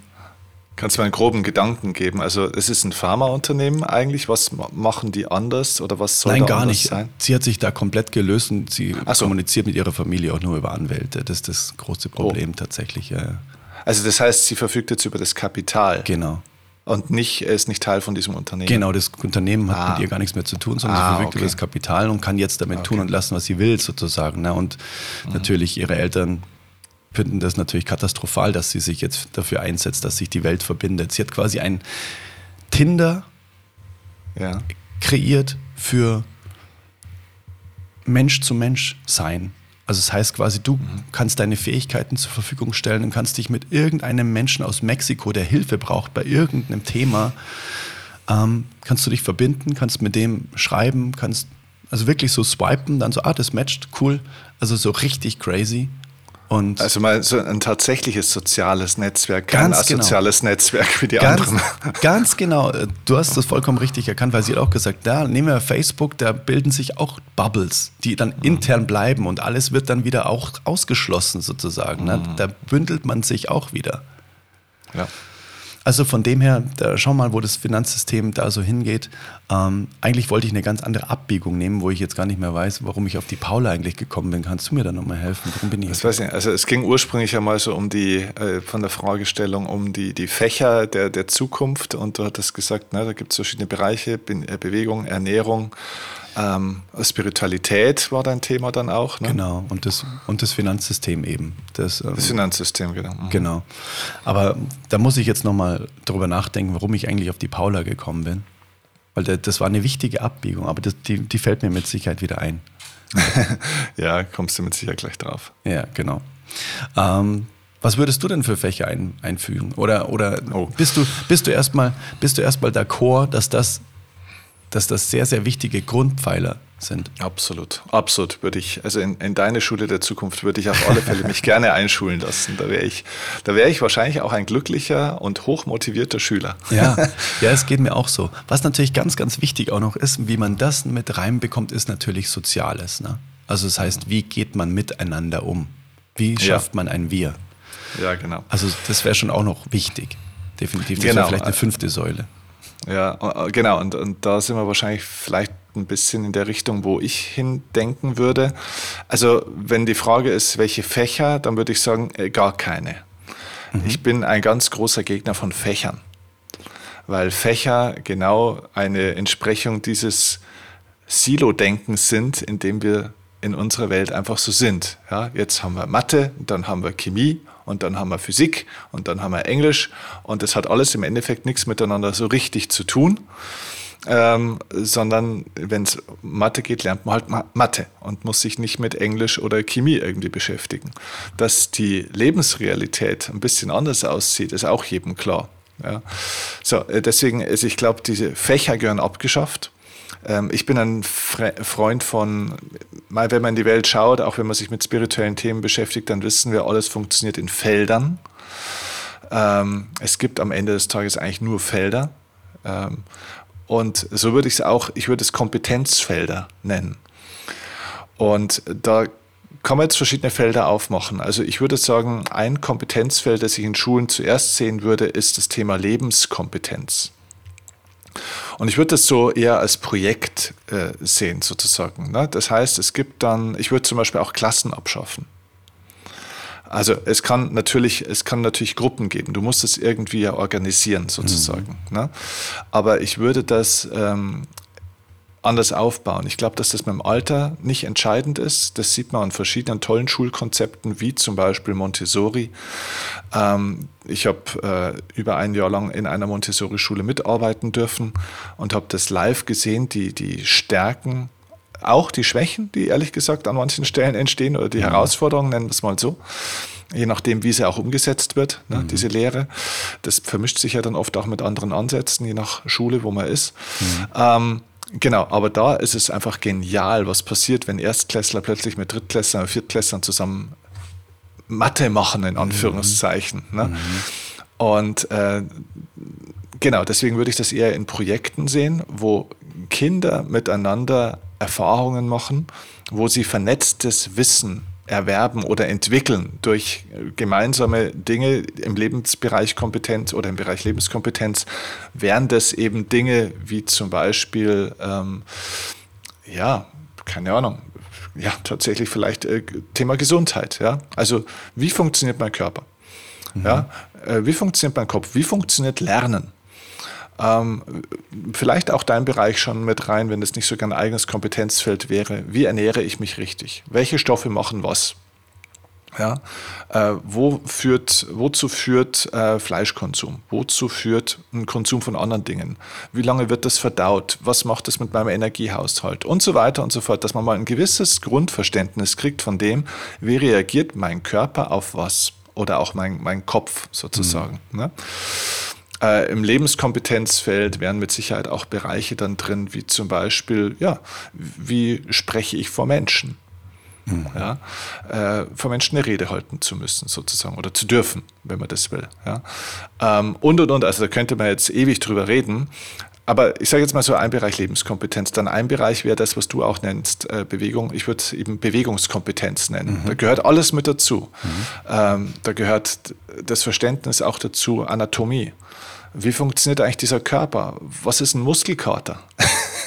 Kannst du mir einen groben Gedanken geben? Also es ist ein Pharmaunternehmen eigentlich. Was machen die anders oder was soll Nein, gar nicht. Sein? Sie hat sich da komplett gelöst und sie so. kommuniziert mit ihrer Familie auch nur über Anwälte. Das ist das große Problem oh. tatsächlich. Ja. Also das heißt, sie verfügt jetzt über das Kapital. Genau. Und nicht, er ist nicht Teil von diesem Unternehmen. Genau, das Unternehmen hat ah. mit ihr gar nichts mehr zu tun, sondern ah, sie verfügt okay. über das Kapital und kann jetzt damit okay. tun und lassen, was sie will, sozusagen. Ne? Und mhm. natürlich ihre Eltern finden das natürlich katastrophal, dass sie sich jetzt dafür einsetzt, dass sich die Welt verbindet. Sie hat quasi ein Tinder ja. kreiert für Mensch zu Mensch sein. Also das heißt quasi, du kannst deine Fähigkeiten zur Verfügung stellen und kannst dich mit irgendeinem Menschen aus Mexiko, der Hilfe braucht bei irgendeinem Thema, ähm, kannst du dich verbinden, kannst mit dem schreiben, kannst Also wirklich so swipen, dann so, ah, das matcht, cool. Also so richtig crazy. Und also mal so ein tatsächliches soziales Netzwerk, kein asoziales genau. Netzwerk wie die ganz, anderen. Ganz genau. Du hast das vollkommen richtig erkannt, weil sie hat auch gesagt, da nehmen wir Facebook, da bilden sich auch Bubbles, die dann mhm. intern bleiben und alles wird dann wieder auch ausgeschlossen sozusagen. Ne? Mhm. Da bündelt man sich auch wieder. Ja. Also von dem her, da schau mal, wo das Finanzsystem da so hingeht. Ähm, eigentlich wollte ich eine ganz andere Abbiegung nehmen, wo ich jetzt gar nicht mehr weiß, warum ich auf die Paula eigentlich gekommen bin. Kannst du mir da nochmal helfen? Warum bin ich das weiß ich nicht. Also es ging ursprünglich ja mal so um die, äh, von der Fragestellung um die, die Fächer der, der Zukunft und du hattest gesagt, ne, da gibt es verschiedene Bereiche, Be äh, Bewegung, Ernährung, ähm, Spiritualität war dein Thema dann auch. Ne? Genau, und das, und das Finanzsystem eben. Das, ähm, das Finanzsystem, genau. Mhm. Genau. Aber da muss ich jetzt nochmal drüber nachdenken, warum ich eigentlich auf die Paula gekommen bin. Weil das war eine wichtige Abbiegung, aber das, die, die fällt mir mit Sicherheit wieder ein. ja, kommst du mit Sicherheit gleich drauf. Ja, genau. Ähm, was würdest du denn für Fächer ein, einfügen? Oder, oder oh. bist du, bist du erstmal erst d'accord, dass das dass das sehr, sehr wichtige Grundpfeiler sind. Absolut, absolut. Würde ich, also in, in deine Schule der Zukunft würde ich auf alle Fälle mich gerne einschulen lassen. Da wäre ich, da wäre ich wahrscheinlich auch ein glücklicher und hochmotivierter Schüler. Ja, ja, es geht mir auch so. Was natürlich ganz, ganz wichtig auch noch ist, wie man das mit reinbekommt, ist natürlich Soziales. Ne? Also das heißt, wie geht man miteinander um? Wie schafft ja. man ein Wir? Ja, genau. Also das wäre schon auch noch wichtig. Definitiv. Das genau. wäre vielleicht eine fünfte Säule. Ja, äh, genau. Und, und da sind wir wahrscheinlich vielleicht ein bisschen in der Richtung, wo ich hindenken würde. Also, wenn die Frage ist, welche Fächer, dann würde ich sagen, äh, gar keine. Mhm. Ich bin ein ganz großer Gegner von Fächern, weil Fächer genau eine Entsprechung dieses Silo-Denkens sind, in dem wir in unserer Welt einfach so sind. Ja, jetzt haben wir Mathe, dann haben wir Chemie und dann haben wir Physik und dann haben wir Englisch und das hat alles im Endeffekt nichts miteinander so richtig zu tun. Ähm, sondern wenn es Mathe geht, lernt man halt Mathe und muss sich nicht mit Englisch oder Chemie irgendwie beschäftigen. Dass die Lebensrealität ein bisschen anders aussieht, ist auch jedem klar. Ja. So, äh, deswegen, also ich glaube, diese Fächer gehören abgeschafft. Ähm, ich bin ein Freund von, mal wenn man in die Welt schaut, auch wenn man sich mit spirituellen Themen beschäftigt, dann wissen wir, alles funktioniert in Feldern. Ähm, es gibt am Ende des Tages eigentlich nur Felder. Ähm, und so würde ich es auch, ich würde es Kompetenzfelder nennen. Und da kann man jetzt verschiedene Felder aufmachen. Also ich würde sagen, ein Kompetenzfeld, das ich in Schulen zuerst sehen würde, ist das Thema Lebenskompetenz. Und ich würde das so eher als Projekt äh, sehen, sozusagen. Ne? Das heißt, es gibt dann, ich würde zum Beispiel auch Klassen abschaffen. Also es kann natürlich, es kann natürlich Gruppen geben. Du musst es irgendwie ja organisieren, sozusagen. Mhm. Ne? Aber ich würde das ähm, anders aufbauen. Ich glaube, dass das mit dem Alter nicht entscheidend ist. Das sieht man an verschiedenen tollen Schulkonzepten, wie zum Beispiel Montessori. Ähm, ich habe äh, über ein Jahr lang in einer Montessori-Schule mitarbeiten dürfen und habe das live gesehen, die, die Stärken, auch die Schwächen, die ehrlich gesagt an manchen Stellen entstehen oder die mhm. Herausforderungen, nennen wir es mal so je nachdem, wie sie auch umgesetzt wird, ne, mhm. diese Lehre. Das vermischt sich ja dann oft auch mit anderen Ansätzen, je nach Schule, wo man ist. Mhm. Ähm, Genau, aber da ist es einfach genial, was passiert, wenn Erstklässler plötzlich mit Drittklässlern und Viertklässlern zusammen Mathe machen, in Anführungszeichen. Mhm. Ne? Mhm. Und äh, genau, deswegen würde ich das eher in Projekten sehen, wo Kinder miteinander Erfahrungen machen, wo sie vernetztes Wissen erwerben oder entwickeln durch gemeinsame Dinge im Lebensbereich Kompetenz oder im Bereich Lebenskompetenz, wären das eben Dinge wie zum Beispiel, ähm, ja, keine Ahnung, ja, tatsächlich vielleicht äh, Thema Gesundheit. Ja? Also, wie funktioniert mein Körper? Mhm. Ja? Äh, wie funktioniert mein Kopf? Wie funktioniert Lernen? Ähm, vielleicht auch dein Bereich schon mit rein, wenn es nicht sogar ein eigenes Kompetenzfeld wäre. Wie ernähre ich mich richtig? Welche Stoffe machen was? Ja, äh, wo führt, wozu führt äh, Fleischkonsum? Wozu führt ein Konsum von anderen Dingen? Wie lange wird das verdaut? Was macht das mit meinem Energiehaushalt? Und so weiter und so fort, dass man mal ein gewisses Grundverständnis kriegt von dem, wie reagiert mein Körper auf was oder auch mein, mein Kopf sozusagen. Mhm. Ne? Äh, Im Lebenskompetenzfeld wären mit Sicherheit auch Bereiche dann drin, wie zum Beispiel, ja, wie spreche ich vor Menschen? Mhm. Ja, äh, vor Menschen eine Rede halten zu müssen, sozusagen, oder zu dürfen, wenn man das will. Ja. Ähm, und und und, also da könnte man jetzt ewig drüber reden. Aber ich sage jetzt mal so ein Bereich Lebenskompetenz. Dann ein Bereich wäre das, was du auch nennst, äh, Bewegung. Ich würde es eben Bewegungskompetenz nennen. Mhm. Da gehört alles mit dazu. Mhm. Ähm, da gehört das Verständnis auch dazu, Anatomie. Wie funktioniert eigentlich dieser Körper? Was ist ein Muskelkater?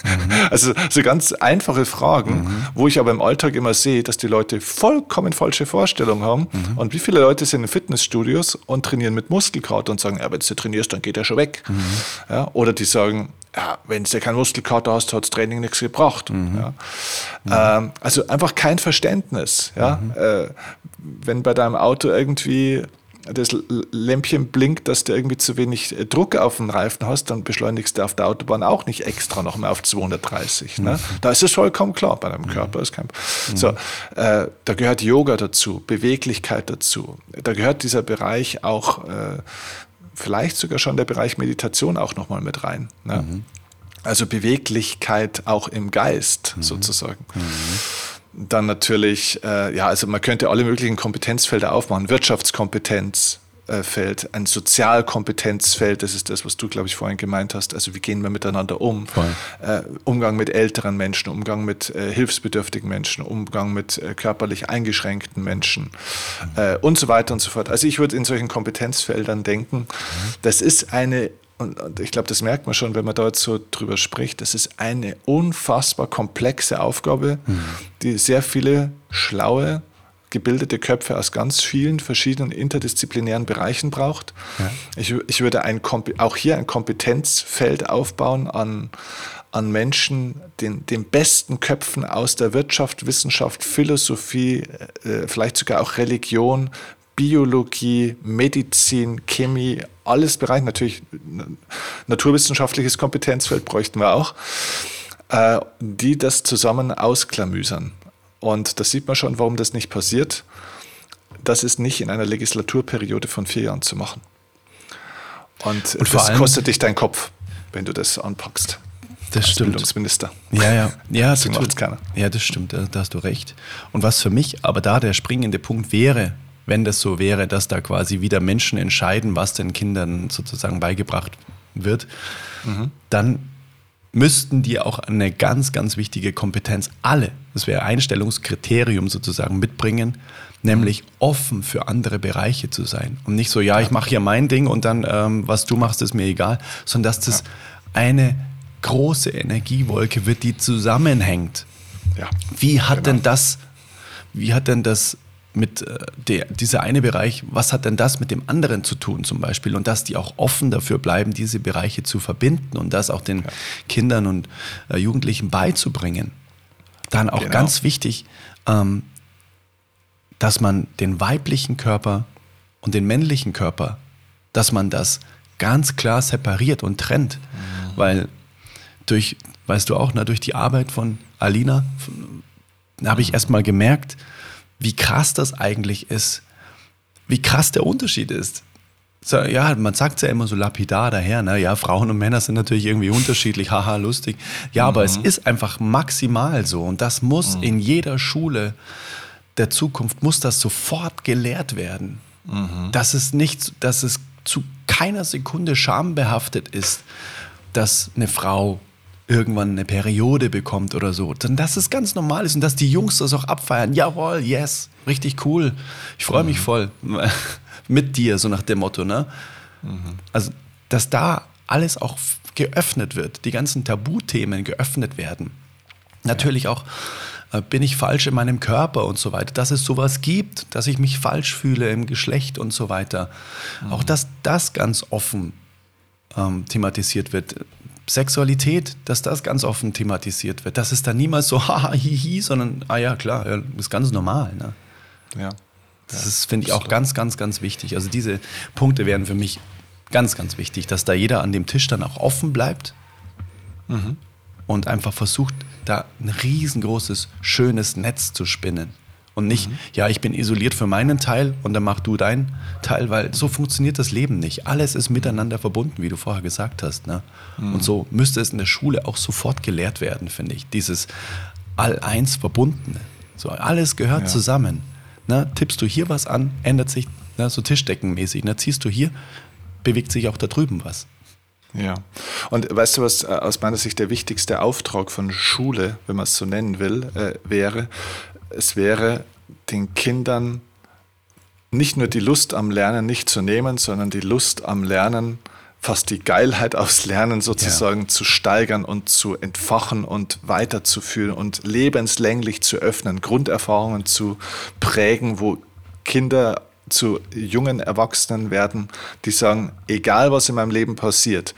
Mhm. Also so ganz einfache Fragen, mhm. wo ich aber im Alltag immer sehe, dass die Leute vollkommen falsche Vorstellungen haben. Mhm. Und wie viele Leute sind in Fitnessstudios und trainieren mit Muskelkater und sagen, ja, wenn du trainierst, dann geht er schon weg. Mhm. Ja, oder die sagen, ja, wenn du keinen Muskelkater hast, hat das Training nichts gebracht. Mhm. Ja. Ähm, also einfach kein Verständnis. Ja? Mhm. Äh, wenn bei deinem Auto irgendwie das Lämpchen blinkt, dass du irgendwie zu wenig äh, Druck auf den Reifen hast, dann beschleunigst du auf der Autobahn auch nicht extra noch mehr auf 230. Ne? Mhm. Da ist es vollkommen klar bei deinem Körper. Ist kein, mhm. so, äh, da gehört Yoga dazu, Beweglichkeit dazu. Da gehört dieser Bereich auch, äh, vielleicht sogar schon der Bereich Meditation auch nochmal mit rein. Ne? Mhm. Also Beweglichkeit auch im Geist mhm. sozusagen. Dann natürlich, äh, ja, also man könnte alle möglichen Kompetenzfelder aufmachen. Wirtschaftskompetenz, äh, Feld, ein Sozialkompetenzfeld, das ist das, was du, glaube ich, vorhin gemeint hast. Also wie gehen wir miteinander um? Äh, Umgang mit älteren Menschen, Umgang mit äh, hilfsbedürftigen Menschen, Umgang mit äh, körperlich eingeschränkten Menschen mhm. und so weiter und so fort. Also ich würde in solchen Kompetenzfeldern denken, mhm. das ist eine und, und ich glaube, das merkt man schon, wenn man dort so drüber spricht, das ist eine unfassbar komplexe Aufgabe, mhm. die sehr viele schlaue, gebildete Köpfe aus ganz vielen verschiedenen interdisziplinären Bereichen braucht. Ja. Ich, ich würde ein, auch hier ein Kompetenzfeld aufbauen an, an Menschen, den, den besten Köpfen aus der Wirtschaft, Wissenschaft, Philosophie, äh, vielleicht sogar auch Religion, Biologie, Medizin, Chemie, alles Bereich, natürlich naturwissenschaftliches Kompetenzfeld bräuchten wir auch, äh, die das zusammen ausklamüsern. Und da sieht man schon, warum das nicht passiert. Das ist nicht in einer Legislaturperiode von vier Jahren zu machen. Und, Und das kostet dich deinen Kopf, wenn du das anpackst. Das stimmt. Bildungsminister. Ja, ja. Ja, das macht keiner. Ja, das stimmt, da, da hast du recht. Und was für mich aber da der springende Punkt wäre, wenn das so wäre, dass da quasi wieder Menschen entscheiden, was den Kindern sozusagen beigebracht wird, mhm. dann müssten die auch eine ganz, ganz wichtige Kompetenz, alle, das wäre Einstellungskriterium sozusagen mitbringen, nämlich offen für andere Bereiche zu sein. Und nicht so, ja, ich mache hier mein Ding und dann, ähm, was du machst, ist mir egal, sondern dass das eine große Energiewolke wird, die zusammenhängt. Ja, wie hat genau. denn das, wie hat denn das mit äh, der, dieser eine Bereich, was hat denn das mit dem anderen zu tun zum Beispiel? Und dass die auch offen dafür bleiben, diese Bereiche zu verbinden und das auch den ja. Kindern und äh, Jugendlichen beizubringen. Dann auch genau. ganz wichtig, ähm, dass man den weiblichen Körper und den männlichen Körper, dass man das ganz klar separiert und trennt. Mhm. Weil durch, weißt du auch, na, durch die Arbeit von Alina habe ich mhm. erst mal gemerkt, wie krass das eigentlich ist, wie krass der Unterschied ist. So, ja, man sagt ja immer so lapidar daher, ne? ja, Frauen und Männer sind natürlich irgendwie unterschiedlich, haha, lustig. Ja, mhm. aber es mhm. ist einfach maximal so und das muss mhm. in jeder Schule der Zukunft, muss das sofort gelehrt werden. Mhm. Dass es nicht, dass es zu keiner Sekunde schambehaftet ist, dass eine Frau irgendwann eine Periode bekommt oder so, dann dass es ganz normal ist und dass die Jungs das auch abfeiern. Jawohl, yes, richtig cool. Ich freue mich mhm. voll mit dir, so nach dem Motto, ne? Mhm. Also, dass da alles auch geöffnet wird, die ganzen Tabuthemen geöffnet werden. Natürlich ja. auch, äh, bin ich falsch in meinem Körper und so weiter, dass es sowas gibt, dass ich mich falsch fühle im Geschlecht und so weiter. Mhm. Auch dass das ganz offen ähm, thematisiert wird. Sexualität, dass das ganz offen thematisiert wird. Dass es dann niemals so haha, hihi, sondern, ah ja, klar, ja, ist ganz normal. Ne? Ja. Das ist, finde ich, auch ganz, ganz, ganz wichtig. Also diese Punkte wären für mich ganz, ganz wichtig, dass da jeder an dem Tisch dann auch offen bleibt mhm. und einfach versucht, da ein riesengroßes, schönes Netz zu spinnen Und nicht, mhm. ja, ich bin isoliert für meinen Teil und dann mach du deinen Teil, weil so funktioniert das Leben nicht. Alles ist miteinander verbunden, wie du vorher gesagt hast. Ne? Mhm. Und so müsste es in der Schule auch sofort gelehrt werden, finde ich. Dieses All-Eins Verbundene. So, alles gehört ja. zusammen. Ne? Tippst du hier was an, ändert sich ne? so Tischdeckenmäßig. Ne? Ziehst du hier, bewegt sich auch da drüben was. Ja, und weißt du, was äh, aus meiner Sicht der wichtigste Auftrag von Schule, wenn man es so nennen will, äh, wäre? Es wäre den Kindern nicht nur die Lust am Lernen nicht zu nehmen, sondern die Lust am Lernen, fast die Geilheit aufs Lernen sozusagen ja. zu steigern und zu entfachen und weiterzuführen und lebenslänglich zu öffnen, Grunderfahrungen zu prägen, wo Kinder zu jungen Erwachsenen werden, die sagen, egal was in meinem Leben passiert,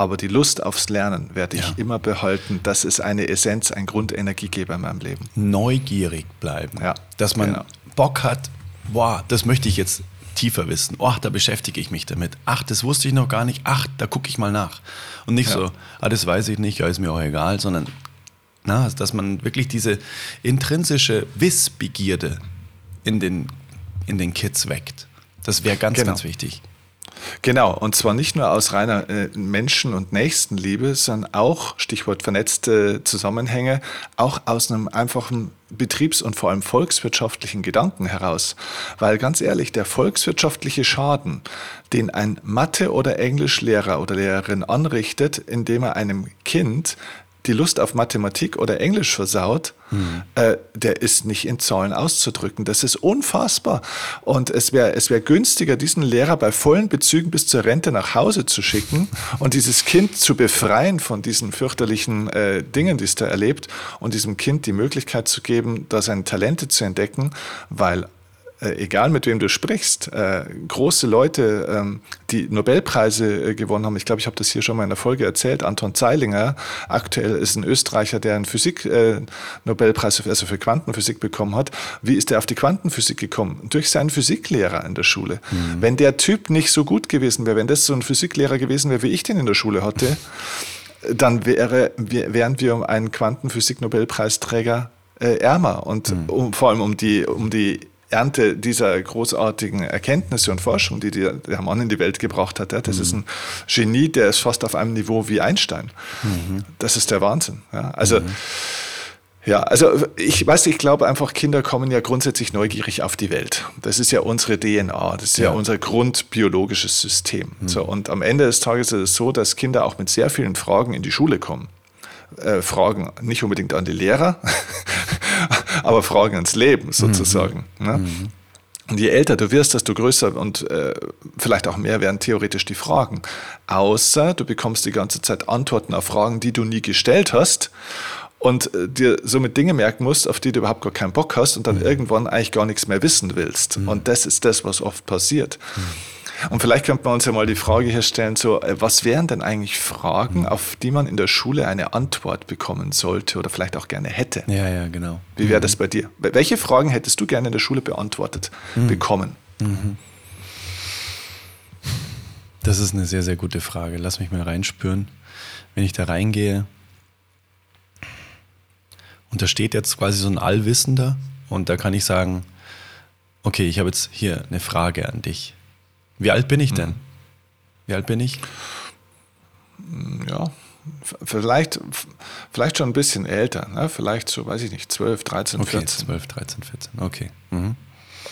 aber die Lust aufs Lernen werde ich ja. immer behalten. Das ist eine Essenz, ein Grundenergiegeber in meinem Leben. Neugierig bleiben. Ja. Dass man genau. Bock hat, boah, das möchte ich jetzt tiefer wissen. Oh, da beschäftige ich mich damit. Ach, das wusste ich noch gar nicht. Ach, da gucke ich mal nach. Und nicht ja. so, ah, das weiß ich nicht, ja, ist mir auch egal, sondern na, dass man wirklich diese intrinsische Wissbegierde in den in den Kids weckt. Das wäre ganz, genau. ganz wichtig. Genau, und zwar nicht nur aus reiner äh, Menschen- und Nächstenliebe, sondern auch, Stichwort vernetzte Zusammenhänge, auch aus einem einfachen betriebs- und vor allem volkswirtschaftlichen Gedanken heraus. Weil ganz ehrlich, der volkswirtschaftliche Schaden, den ein Mathe- oder Englischlehrer oder Lehrerin anrichtet, indem er einem Kind die Lust auf Mathematik oder Englisch versaut, mhm. äh, der ist nicht in Zahlen auszudrücken. Das ist unfassbar. Und es wäre es wär günstiger, diesen Lehrer bei vollen Bezügen bis zur Rente nach Hause zu schicken und dieses Kind zu befreien von diesen fürchterlichen äh, Dingen, die es da erlebt und diesem Kind die Möglichkeit zu geben, da seine Talente zu entdecken, weil äh, egal mit wem du sprichst, äh, große Leute, ähm, die Nobelpreise äh, gewonnen haben. Ich glaube, ich habe das hier schon mal in der Folge erzählt. Anton Zeilinger, aktuell ist ein Österreicher, der einen Physik-Nobelpreis, äh, also für Quantenphysik bekommen hat. Wie ist der auf die Quantenphysik gekommen? Durch seinen Physiklehrer in der Schule. Mhm. Wenn der Typ nicht so gut gewesen wäre, wenn das so ein Physiklehrer gewesen wäre, wie ich den in der Schule hatte, dann wäre, wären wir um einen Quantenphysik-Nobelpreisträger äh, ärmer und mhm. um, vor allem um die, um die Ernte dieser großartigen Erkenntnisse und Forschung, die der Mann in die Welt gebracht hat. Das mhm. ist ein Genie, der ist fast auf einem Niveau wie Einstein. Mhm. Das ist der Wahnsinn. Also, mhm. ja, also ich weiß, ich glaube einfach, Kinder kommen ja grundsätzlich neugierig auf die Welt. Das ist ja unsere DNA, das ist ja, ja unser grundbiologisches System. Mhm. So, und am Ende des Tages ist es so, dass Kinder auch mit sehr vielen Fragen in die Schule kommen. Äh, Fragen nicht unbedingt an die Lehrer, aber Fragen ans Leben sozusagen. Mhm. Ne? Mhm. Und je älter du wirst, desto größer und äh, vielleicht auch mehr werden theoretisch die Fragen. Außer du bekommst die ganze Zeit Antworten auf Fragen, die du nie gestellt hast und äh, dir somit Dinge merken musst, auf die du überhaupt gar keinen Bock hast und dann mhm. irgendwann eigentlich gar nichts mehr wissen willst. Mhm. Und das ist das, was oft passiert. Und vielleicht könnte man uns ja mal die Frage hier stellen, so, äh, was wären denn eigentlich Fragen, mhm. auf die man in der Schule eine Antwort bekommen sollte oder vielleicht auch gerne hätte? Ja, ja, genau. Wie wäre mhm. das bei dir? Welche Fragen hättest du gerne in der Schule beantwortet mhm. bekommen? Mhm. Das ist eine sehr, sehr gute Frage. Lass mich mal reinspüren. Wenn ich da reingehe, und da steht jetzt quasi so ein Allwissender und da kann ich sagen, okay, ich habe jetzt hier eine Frage an dich. Wie alt bin ich denn? Hm. Wie alt bin ich? Ja, vielleicht, vielleicht schon ein bisschen älter. Ne? Vielleicht so, weiß ich nicht, 12, 13, okay, 14. 12, 13, 14, okay. Mhm.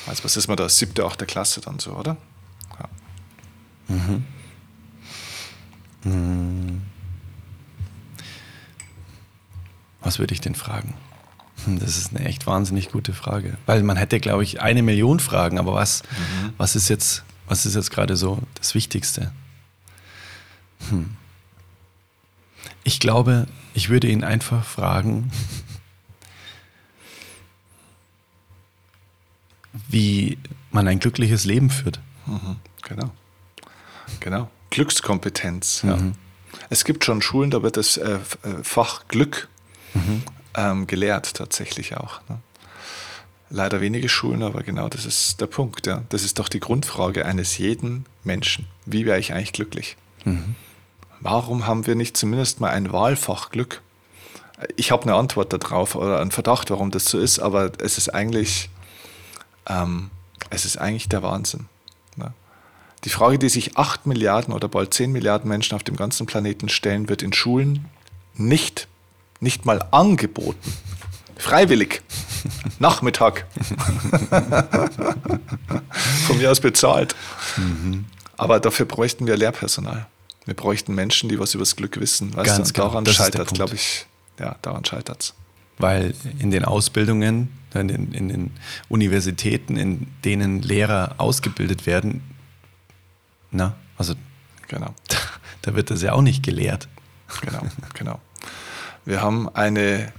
Also was ist man da, siebte, achte Klasse dann so, oder? Ja. Mhm. Mhm. Was würde ich denn fragen? Hm, das ist eine echt wahnsinnig gute Frage. Weil man hätte, glaube ich, eine Million Fragen, aber was, mhm. was ist jetzt was ist jetzt gerade so das Wichtigste? Hm. Ich glaube, ich würde ihn einfach fragen, wie man ein glückliches Leben führt. Mhm, genau. Genau. Glückskompetenz. Mhm. Ja. Es gibt schon Schulen, da wird das äh, äh, Fach Glück mhm. ähm, gelehrt, tatsächlich auch. Ne? Leider wenige Schulen, aber genau das ist der Punkt. Ja. Das ist doch die Grundfrage eines jeden Menschen. Wie wäre ich eigentlich glücklich? Mhm. Warum haben wir nicht zumindest mal ein Wahlfach Glück? Ich habe eine Antwort darauf oder einen Verdacht, warum das so ist, aber es ist eigentlich ähm, es ist eigentlich der Wahnsinn. Ne? Die Frage, die sich 8 Milliarden oder bald 10 Milliarden Menschen auf dem ganzen Planeten stellen, wird in Schulen nicht, nicht mal angeboten. Freiwillig. Nachmittag. Von mir aus bezahlt. Mhm. Aber dafür bräuchten wir Lehrpersonal. Wir bräuchten Menschen, die was über das Glück wissen. Weißt Ganz du? genau. daran scheitert, glaube ich. Ja, daran scheitert es. Weil in den Ausbildungen, in den, in den Universitäten, in denen Lehrer ausgebildet werden, na, also Genau, da wird das ja auch nicht gelehrt. genau, genau. Wir haben eine,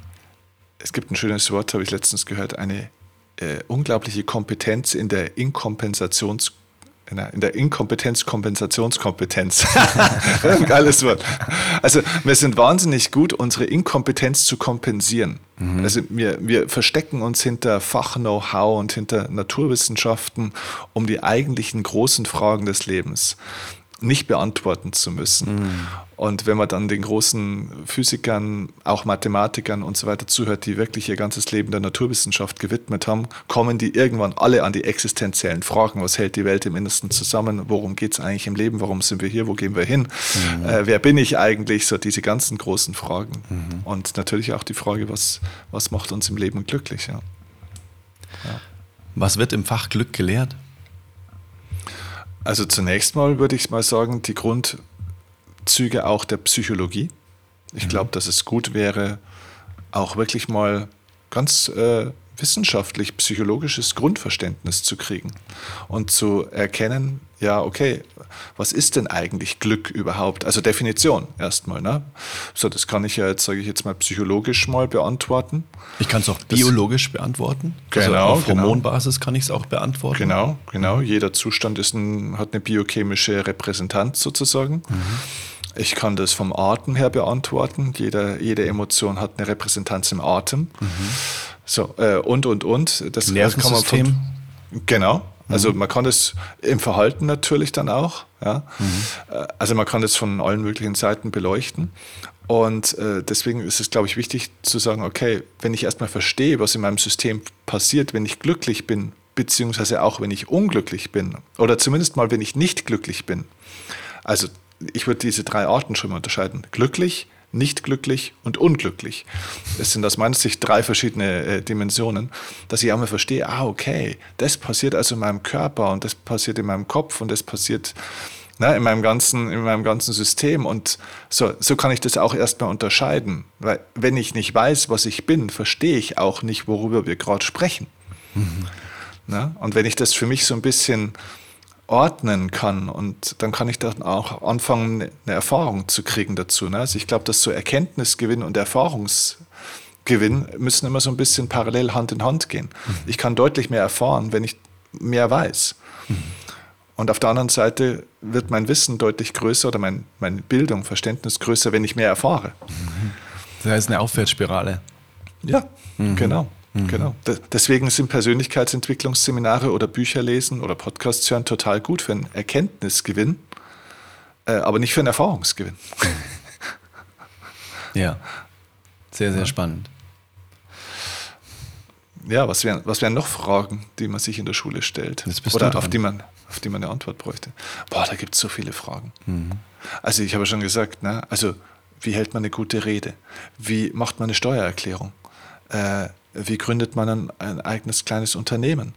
es gibt ein schönes Wort, habe ich letztens gehört, eine äh, unglaubliche Kompetenz in der Inkompensations in der, in der Inkompetenz-Kompensationskompetenz. Ein Geiles Wort. Also wir sind wahnsinnig gut, unsere Inkompetenz zu kompensieren. Also wir, wir verstecken uns hinter Fach-Know-how und hinter Naturwissenschaften, um die eigentlichen großen Fragen des Lebens nicht beantworten zu müssen. Und wenn man dann den großen Physikern, auch Mathematikern und so weiter zuhört, die wirklich ihr ganzes Leben der Naturwissenschaft gewidmet haben, kommen die irgendwann alle an die existenziellen Fragen. Was hält die Welt im Innersten zusammen? Worum geht es eigentlich im Leben? Warum sind wir hier? Wo gehen wir hin? Äh, wer bin ich eigentlich? So diese ganzen großen Fragen. Und natürlich auch die Frage, was, was macht uns im Leben glücklich? Ja. Was wird im Fach Glück gelehrt? Also zunächst mal würde ich mal sagen, die Grundzüge auch der Psychologie. Ich glaube, dass es gut wäre, auch wirklich mal ganz äh, wissenschaftlich psychologisches Grundverständnis zu kriegen und zu erkennen, ja, okay, was ist denn eigentlich Glück überhaupt? Also Definition erstmal. Ne? So, das kann ich ja jetzt, sage ich jetzt mal, psychologisch mal beantworten. Ich kann es auch biologisch beantworten. also Genau, auf genau. Hormonbasis kann ich es auch beantworten. Genau, genau. Jeder Zustand ist ein, hat eine biochemische Repräsentanz sozusagen. Ich kann das vom Atem her beantworten. Jeder, jede Emotion hat eine Repräsentanz im Atem. So, äh, und, und, und. Das kann man Nervensystem. von, Genau. Also man kann das im Verhalten natürlich dann auch. Ja? Äh, Also man kann das von allen möglichen Seiten beleuchten. Und äh, deswegen ist es, glaube ich, wichtig zu sagen, okay, wenn ich erstmal verstehe, was in meinem System passiert, wenn ich glücklich bin, beziehungsweise auch wenn ich unglücklich bin, oder zumindest mal, wenn ich nicht glücklich bin. Also ich würde diese drei Arten schon mal unterscheiden. Glücklich, nicht glücklich und unglücklich. Es sind aus meiner Sicht drei verschiedene äh, Dimensionen, dass ich einmal verstehe, ah, okay, das passiert also in meinem Körper und das passiert in meinem Kopf und das passiert na, in, meinem ganzen, in meinem ganzen System. Und so, so kann ich das auch erstmal unterscheiden. Weil wenn ich nicht weiß, was ich bin, verstehe ich auch nicht, worüber wir gerade sprechen. Na? Und wenn ich das für mich so ein bisschen ordnen kann und dann kann ich dann auch anfangen, eine Erfahrung zu kriegen dazu. Ne? Also ich glaube, dass so Erkenntnisgewinn und Erfahrungsgewinn müssen immer so ein bisschen parallel Hand in Hand gehen. Ich kann deutlich mehr erfahren, wenn ich mehr weiß. Und auf der anderen Seite wird mein Wissen deutlich größer oder mein, meine Bildung, Verständnis größer, wenn ich mehr erfahre. Das heißt eine Aufwärtsspirale. Ja, genau. Genau. De- Deswegen sind Persönlichkeitsentwicklungsseminare oder Bücher lesen oder Podcasts hören total gut für einen Erkenntnisgewinn, äh, aber nicht für einen Erfahrungsgewinn. Ja. Sehr, sehr spannend. Ja, was wären, was wären noch Fragen, die man sich in der Schule stellt? Oder auf die, man, auf die man eine Antwort bräuchte. Boah, da gibt es so viele Fragen. Mhm. Also ich habe schon gesagt, ne? also wie hält man eine gute Rede? Wie macht man eine Steuererklärung? Äh, wie gründet man ein, ein eigenes kleines Unternehmen?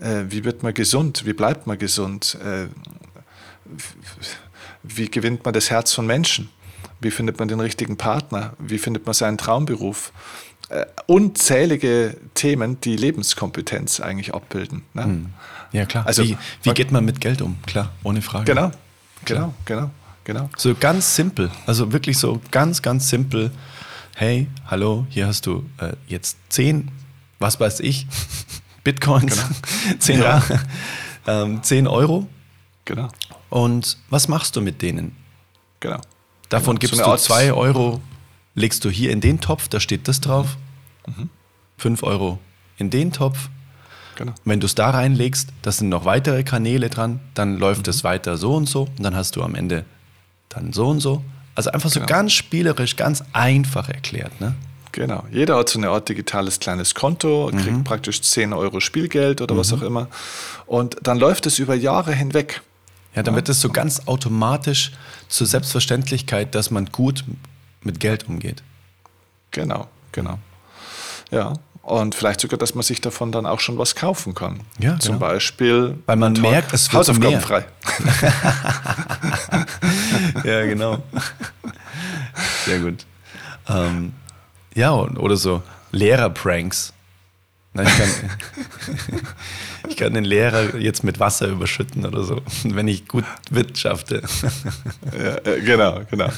Äh, wie wird man gesund? Wie bleibt man gesund? Äh, wie gewinnt man das Herz von Menschen? Wie findet man den richtigen Partner? Wie findet man seinen Traumberuf? Äh, unzählige Themen, die Lebenskompetenz eigentlich abbilden. Ne? Ja, klar. Also- wie, wie geht man mit Geld um? Klar, ohne Frage. Genau, genau, genau, genau. So ganz simpel. Also wirklich so ganz, ganz simpel. Hey, hallo, hier hast du äh, jetzt 10, was weiß ich, Bitcoins, 10, Genau. Ja. ähm, 10 Euro. Genau, Und was machst du mit denen? genau. Davon Genau, so gibst eine du Art- 2 Euro, legst du hier in den Topf, da steht das drauf. Mhm. 5 Euro in den Topf. genau. Wenn du es da reinlegst, da sind noch weitere Kanäle dran, dann läuft Mhm. es weiter so und so und dann hast du am Ende dann so und so. Also einfach so Genau. ganz spielerisch, ganz einfach erklärt. Ne? Genau. Jeder hat so eine Art digitales kleines Konto, kriegt mhm. praktisch 10 Euro Spielgeld oder mhm. was auch immer. Und dann läuft es über Jahre hinweg. Ja, dann wird es so ganz automatisch zur Selbstverständlichkeit, dass man gut mit Geld umgeht. Genau, genau. Ja, und vielleicht sogar, dass man sich davon dann auch schon was kaufen kann. Ja, Zum genau. Beispiel. Weil man merkt, es wird Hausaufgabenfrei. ja, genau. Sehr gut. Ähm, ja, oder so Lehrer-Pranks. Ich kann, ich kann den Lehrer jetzt mit Wasser überschütten oder so, wenn ich gut wirtschafte. Ja, genau, genau.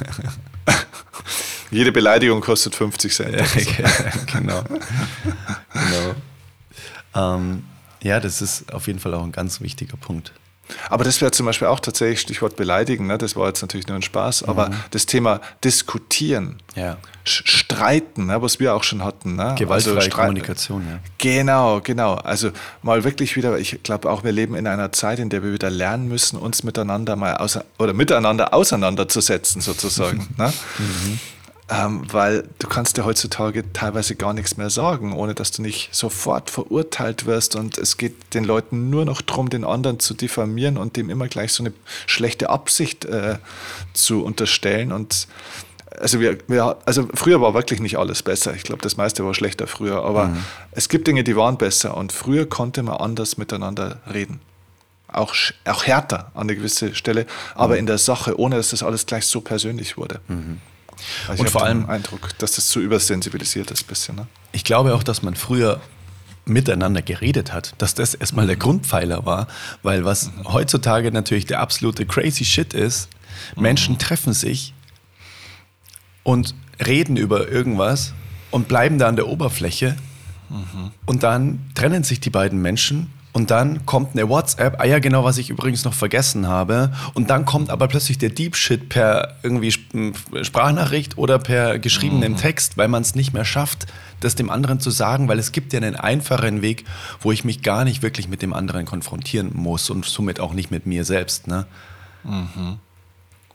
Jede Beleidigung kostet 50 Cent. Ja, genau. genau. Ähm, ja, das ist auf jeden Fall auch ein ganz wichtiger Punkt. Aber das wäre zum Beispiel auch tatsächlich Stichwort beleidigen, ne? das war jetzt natürlich nur ein Spaß, aber mhm. das Thema diskutieren, ja. streiten, ne? was wir auch schon hatten. Ne? Gewaltfreie also Kommunikation, ja. Genau, genau. Also mal wirklich wieder, ich glaube auch, wir leben in einer Zeit, in der wir wieder lernen müssen, uns miteinander mal außer, oder miteinander auseinanderzusetzen, sozusagen. ne? Mhm. Ähm, weil du kannst dir heutzutage teilweise gar nichts mehr sagen, ohne dass du nicht sofort verurteilt wirst. Und es geht den Leuten nur noch darum, den anderen zu diffamieren und dem immer gleich so eine schlechte Absicht äh, zu unterstellen. Und also, wir, wir, also früher war wirklich nicht alles besser. Ich glaube, das meiste war schlechter früher. Aber mhm. es gibt Dinge, die waren besser. Und früher konnte man anders miteinander reden. Auch, auch härter an eine gewisse Stelle, aber mhm. in der Sache, ohne dass das alles gleich so persönlich wurde. Mhm. Also und vor allem Eindruck, dass das zu übersensibilisiert ist, bisschen. Ne? Ich glaube auch, dass man früher miteinander geredet hat, dass das erstmal der Grundpfeiler war, weil was mhm. heutzutage natürlich der absolute crazy shit ist, Menschen mhm. treffen sich und reden über irgendwas und bleiben da an der Oberfläche mhm. und dann trennen sich die beiden Menschen und dann kommt eine WhatsApp, ah ja genau, was ich übrigens noch vergessen habe. Und dann kommt aber plötzlich der Deep Shit per irgendwie Sprachnachricht oder per geschriebenem mhm. Text, weil man es nicht mehr schafft, das dem anderen zu sagen, weil es gibt ja einen einfachen Weg, wo ich mich gar nicht wirklich mit dem anderen konfrontieren muss und somit auch nicht mit mir selbst. Ne? Mhm.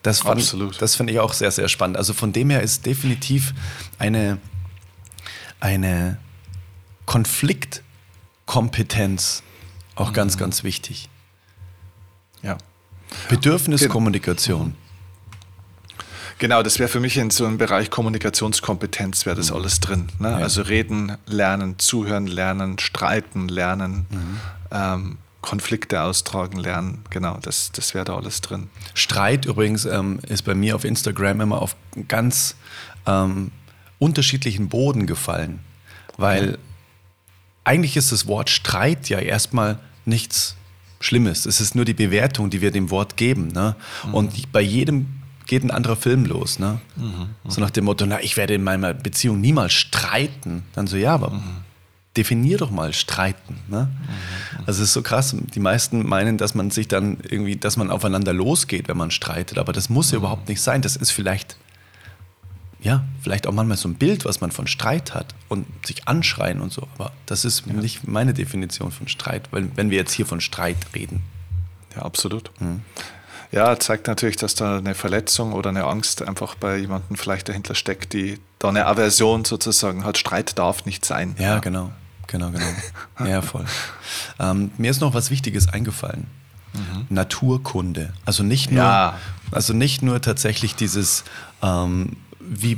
Das, fand, Absolut. das finde ich auch sehr, sehr spannend. Also von dem her ist definitiv eine, eine Konfliktkompetenz auch ganz, mhm. ganz wichtig. Ja. Bedürfniskommunikation. Genau, das wäre für mich in so einem Bereich Kommunikationskompetenz, wäre das mhm. alles drin. Ne? Ja. Also reden, lernen, zuhören, lernen, streiten, lernen, mhm. ähm, Konflikte austragen, lernen. Genau, das, das wäre da alles drin. Streit übrigens ähm, ist bei mir auf Instagram immer auf ganz ähm, unterschiedlichen Boden gefallen, weil ja. eigentlich ist das Wort Streit ja erstmal nichts Schlimmes. Es ist nur die Bewertung, die wir dem Wort geben. Ne? Mhm. Und bei jedem geht ein anderer Film los. Ne? Mhm, mhm, so nach dem Motto, na, ich werde in meiner Beziehung niemals streiten. Dann so, ja, aber mhm. definier doch mal streiten. Ne? Mhm, also es ist so krass. Die meisten meinen, dass man sich dann irgendwie, dass man aufeinander losgeht, wenn man streitet. Aber das muss ja mhm. überhaupt nicht sein. Das ist vielleicht ja, vielleicht auch manchmal so ein Bild, was man von Streit hat und sich anschreien und so. Aber das ist ja. nicht meine Definition von Streit, weil wenn wir jetzt hier von Streit reden. Ja, absolut. Mhm. Ja, zeigt natürlich, dass da eine Verletzung oder eine Angst einfach bei jemandem vielleicht dahinter steckt, die da eine Aversion sozusagen hat. Streit darf nicht sein. Ja, ja. genau. Genau, genau. ja, voll. Ähm, mir ist noch was Wichtiges eingefallen. Mhm. Naturkunde. Also nicht nur, ja. also nicht nur tatsächlich dieses ähm, wie,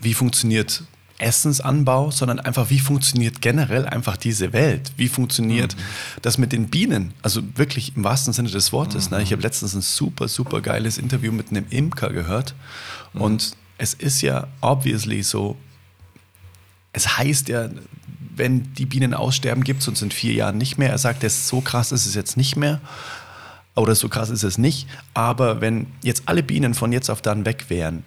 wie funktioniert Essensanbau, sondern einfach, wie funktioniert generell einfach diese Welt? Wie funktioniert mhm. das mit den Bienen? Also wirklich im wahrsten Sinne des Wortes. Mhm. Ne? Ich habe letztens ein super, super geiles Interview mit einem Imker gehört. Mhm. Und es ist ja obviously so, es heißt ja, wenn die Bienen aussterben, gibt es uns in vier Jahren nicht mehr. Er sagt, so krass ist es jetzt nicht mehr. Oder so krass ist es nicht. Aber wenn jetzt alle Bienen von jetzt auf dann weg wären,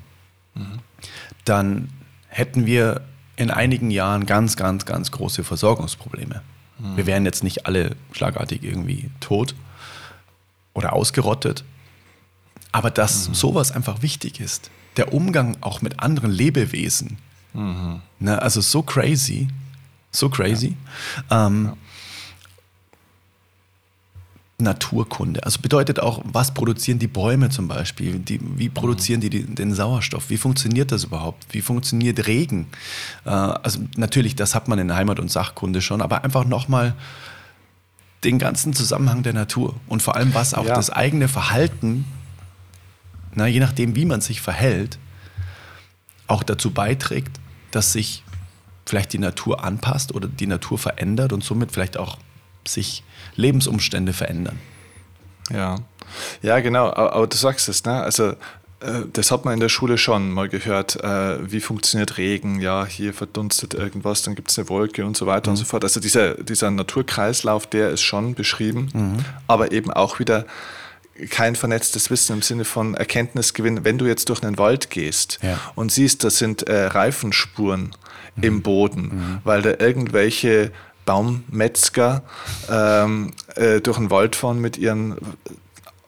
dann hätten wir in einigen Jahren ganz, ganz, ganz große Versorgungsprobleme. Mhm. Wir wären jetzt nicht alle schlagartig irgendwie tot oder ausgerottet. Aber dass mhm. sowas einfach wichtig ist, der Umgang auch mit anderen Lebewesen, mhm. ne, also so crazy, so crazy. Ja. Ähm, ja. Naturkunde. Also bedeutet auch, was produzieren die Bäume zum Beispiel? Die, wie produzieren die den Sauerstoff? Wie funktioniert das überhaupt? Wie funktioniert Regen? Äh, also natürlich, das hat man in Heimat- und Sachkunde schon, aber einfach nochmal den ganzen Zusammenhang der Natur und vor allem, was auch ja. das eigene Verhalten, na, je nachdem, wie man sich verhält, auch dazu beiträgt, dass sich vielleicht die Natur anpasst oder die Natur verändert und somit vielleicht auch sich Lebensumstände verändern. Ja, ja, genau. Aber, du sagst es, ne? Also äh, das hat man in der Schule schon mal gehört. Äh, wie funktioniert Regen? Ja, hier verdunstet irgendwas, dann gibt es eine Wolke und so weiter mhm. und so fort. Also dieser, dieser Naturkreislauf, der ist schon beschrieben, mhm. aber eben auch wieder kein vernetztes Wissen im Sinne von Erkenntnisgewinn. Wenn du jetzt durch einen Wald gehst ja. und siehst, das sind äh, Reifenspuren mhm. im Boden, mhm. weil da irgendwelche Baummetzger ähm, äh, durch den Wald fahren mit ihren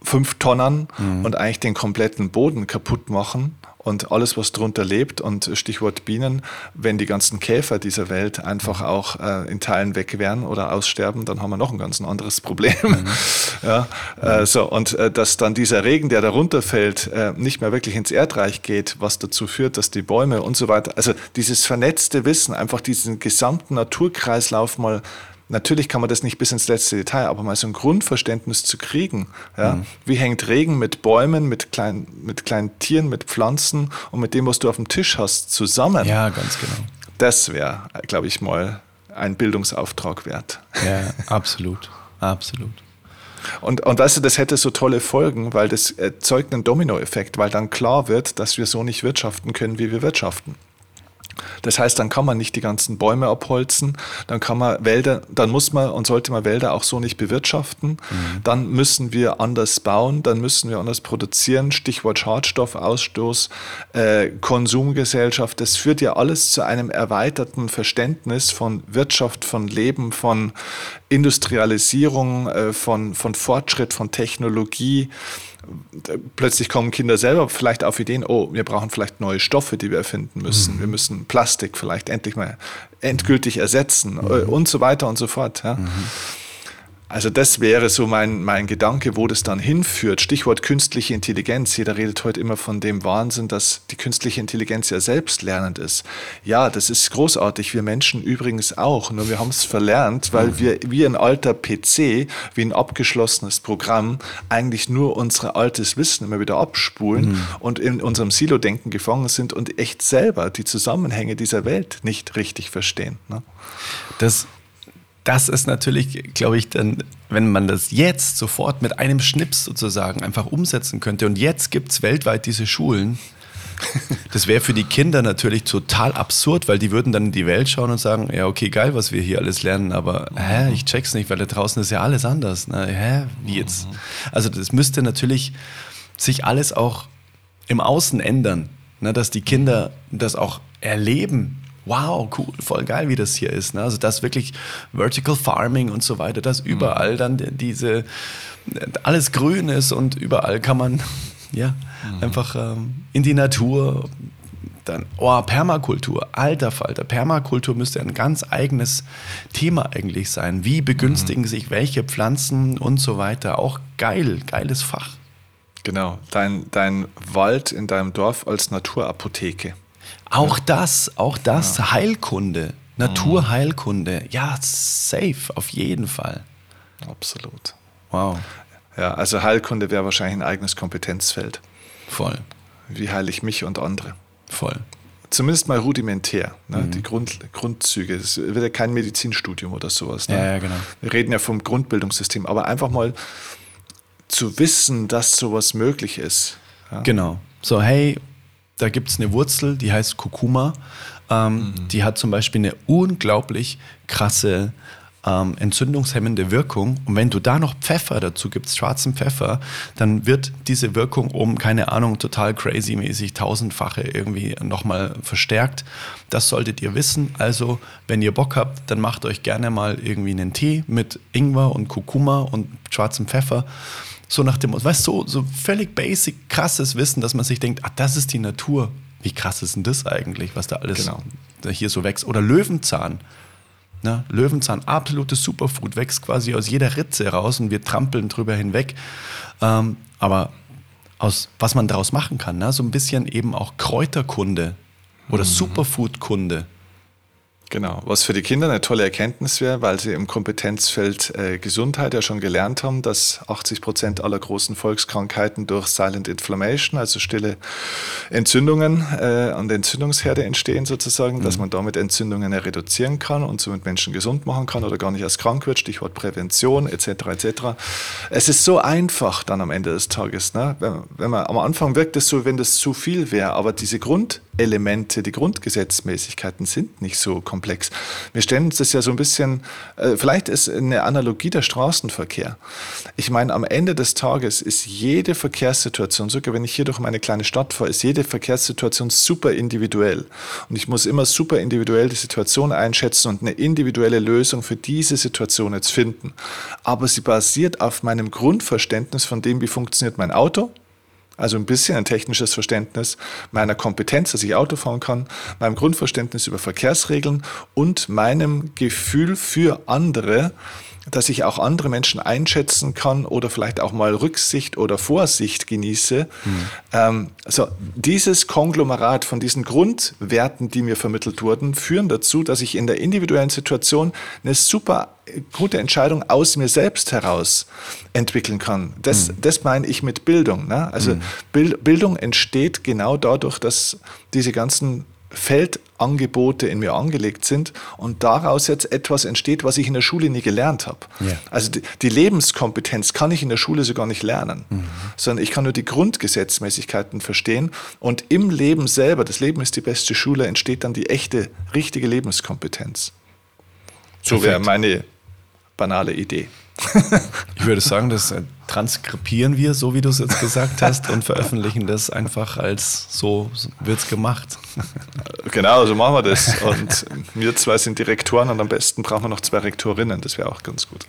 fünf Tonnen mhm. und eigentlich den kompletten Boden kaputt machen und alles, was drunter lebt und Stichwort Bienen, wenn die ganzen Käfer dieser Welt einfach auch äh, in Teilen weg wären oder aussterben, dann haben wir noch ein ganz anderes Problem. Mhm. ja, äh, so, und äh, dass dann dieser Regen, der darunter fällt, äh, nicht mehr wirklich ins Erdreich geht, was dazu führt, dass die Bäume und so weiter, also dieses vernetzte Wissen, einfach diesen gesamten Naturkreislauf mal Natürlich kann man das nicht bis ins letzte Detail, aber mal so ein Grundverständnis zu kriegen. Ja? Mhm. Wie hängt Regen mit Bäumen, mit kleinen, mit kleinen Tieren, mit Pflanzen und mit dem, was du auf dem Tisch hast, zusammen? Ja, ganz genau. Das wäre, glaube ich, mal ein Bildungsauftrag wert. Ja, absolut. absolut. Und, und weißt du, das hätte so tolle Folgen, weil das erzeugt einen Dominoeffekt, weil dann klar wird, dass wir so nicht wirtschaften können, wie wir wirtschaften. Das heißt, dann kann man nicht die ganzen Bäume abholzen, dann kann man Wälder, dann muss man und sollte man Wälder auch so nicht bewirtschaften. Mhm. Dann müssen wir anders bauen, dann müssen wir anders produzieren. Stichwort Schadstoffausstoß, äh, Konsumgesellschaft. Das führt ja alles zu einem erweiterten Verständnis von Wirtschaft, von Leben, von Industrialisierung, äh, von, von Fortschritt, von Technologie plötzlich kommen Kinder selber vielleicht auf Ideen, oh, wir brauchen vielleicht neue Stoffe, die wir erfinden müssen. Mhm. Wir müssen Plastik vielleicht endlich mal endgültig ersetzen mhm. und so weiter und so fort. Ja. Mhm. Also das wäre so mein, mein Gedanke, wo das dann hinführt. Stichwort künstliche Intelligenz. Jeder redet heute immer von dem Wahnsinn, dass die künstliche Intelligenz ja selbstlernend ist. Ja, das ist großartig. Wir Menschen übrigens auch. Nur wir haben es verlernt, weil wir wie ein alter PC, wie ein abgeschlossenes Programm, eigentlich nur unser altes Wissen immer wieder abspulen mhm. und in unserem Silo-Denken gefangen sind und echt selber die Zusammenhänge dieser Welt nicht richtig verstehen. Ne? Das das ist natürlich, glaube ich, dann, wenn man das jetzt sofort mit einem Schnips sozusagen einfach umsetzen könnte und jetzt gibt es weltweit diese Schulen, das wäre für die Kinder natürlich total absurd, weil die würden dann in die Welt schauen und sagen, ja, okay, geil, was wir hier alles lernen, aber hä, ich check's nicht, weil da draußen ist ja alles anders. Na, hä, wie jetzt? Also das müsste natürlich sich alles auch im Außen ändern, ne, dass die Kinder das auch erleben, wow, cool, voll geil, wie das hier ist. Ne? Also das wirklich Vertical Farming und so weiter, dass mhm. überall dann diese, alles grün ist und überall kann man ja mhm. einfach ähm, in die Natur. Dann, oh, Permakultur, alter Falter. Permakultur müsste ein ganz eigenes Thema eigentlich sein. Wie begünstigen mhm. sich welche Pflanzen und so weiter. Auch geil, geiles Fach. Genau, dein, dein Wald in deinem Dorf als Naturapotheke. Auch das, auch das, ja. Heilkunde, Naturheilkunde. Ja, safe, auf jeden Fall. Absolut. Wow. Ja, also Heilkunde wäre wahrscheinlich ein eigenes Kompetenzfeld. Voll. Wie heile ich mich und andere? Voll. Zumindest mal rudimentär, ne? mhm. die Grund, Grundzüge. Es wird ja kein Medizinstudium oder sowas. Ne? Ja, ja, genau. Wir reden ja vom Grundbildungssystem, aber einfach mal zu wissen, dass sowas möglich ist. Ja? Genau. So, hey, da gibt es eine Wurzel, die heißt Kurkuma. Ähm, mhm. Die hat zum Beispiel eine unglaublich krasse ähm, entzündungshemmende Wirkung. Und wenn du da noch Pfeffer dazu gibst, schwarzen Pfeffer, dann wird diese Wirkung um, keine Ahnung, total crazy-mäßig tausendfache irgendwie nochmal verstärkt. Das solltet ihr wissen. Also, wenn ihr Bock habt, dann macht euch gerne mal irgendwie einen Tee mit Ingwer und Kurkuma und schwarzem Pfeffer so nach dem, weißt du, so, so völlig basic, krasses Wissen, dass man sich denkt, ach, das ist die Natur. Wie krass ist denn das eigentlich, was da alles genau. hier so wächst? Oder Löwenzahn. Ne? Löwenzahn, absolutes Superfood, wächst quasi aus jeder Ritze raus und wir trampeln drüber hinweg. Ähm, aber aus, was man daraus machen kann, ne? so ein bisschen eben auch Kräuterkunde oder mhm. Superfood-Kunde. Genau, was für die Kinder eine tolle Erkenntnis wäre, weil sie im Kompetenzfeld äh, Gesundheit ja schon gelernt haben, dass 80 Prozent aller großen Volkskrankheiten durch Silent Inflammation, also stille Entzündungen äh, und Entzündungsherde entstehen sozusagen, mhm. dass man damit Entzündungen reduzieren kann und somit Menschen gesund machen kann oder gar nicht erst krank wird, Stichwort Prävention etc. etc. Es ist so einfach dann am Ende des Tages. Ne? Wenn, wenn man, am Anfang wirkt es so, wenn das zu viel wäre, aber diese Grund Elemente, die Grundgesetzmäßigkeiten sind nicht so komplex. Wir stellen uns das ja so ein bisschen, äh, vielleicht ist eine Analogie der Straßenverkehr. Ich meine, am Ende des Tages ist jede Verkehrssituation, sogar wenn ich hier durch meine kleine Stadt fahre, ist jede Verkehrssituation super individuell. Und ich muss immer super individuell die Situation einschätzen und eine individuelle Lösung für diese Situation jetzt finden. Aber sie basiert auf meinem Grundverständnis von dem, wie funktioniert mein Auto, also ein bisschen ein technisches Verständnis meiner Kompetenz, dass ich Auto fahren kann, meinem Grundverständnis über Verkehrsregeln und meinem Gefühl für andere, dass ich auch andere Menschen einschätzen kann oder vielleicht auch mal Rücksicht oder Vorsicht genieße. Mhm. Ähm, also dieses Konglomerat von diesen Grundwerten, die mir vermittelt wurden, führen dazu, dass ich in der individuellen Situation eine super gute Entscheidung aus mir selbst heraus entwickeln kann. Das, mhm. das meine ich mit Bildung. Ne? Also mhm. Bildung entsteht genau dadurch, dass diese ganzen Feldangebote in mir angelegt sind und daraus jetzt etwas entsteht, was ich in der Schule nie gelernt habe. Yeah. Also die, die, Lebenskompetenz kann ich in der Schule sogar nicht lernen, mhm. sondern ich kann nur die Grundgesetzmäßigkeiten verstehen und im Leben selber, das Leben ist die beste Schule, entsteht dann die echte, richtige Lebenskompetenz. So wäre meine banale Idee. Ich würde sagen, das äh, transkribieren wir, so wie du es jetzt gesagt hast, und veröffentlichen das einfach als so wird es gemacht. Genau, so machen wir das. Und wir zwei sind Direktoren und am besten brauchen wir noch zwei Rektorinnen, das wäre auch ganz gut.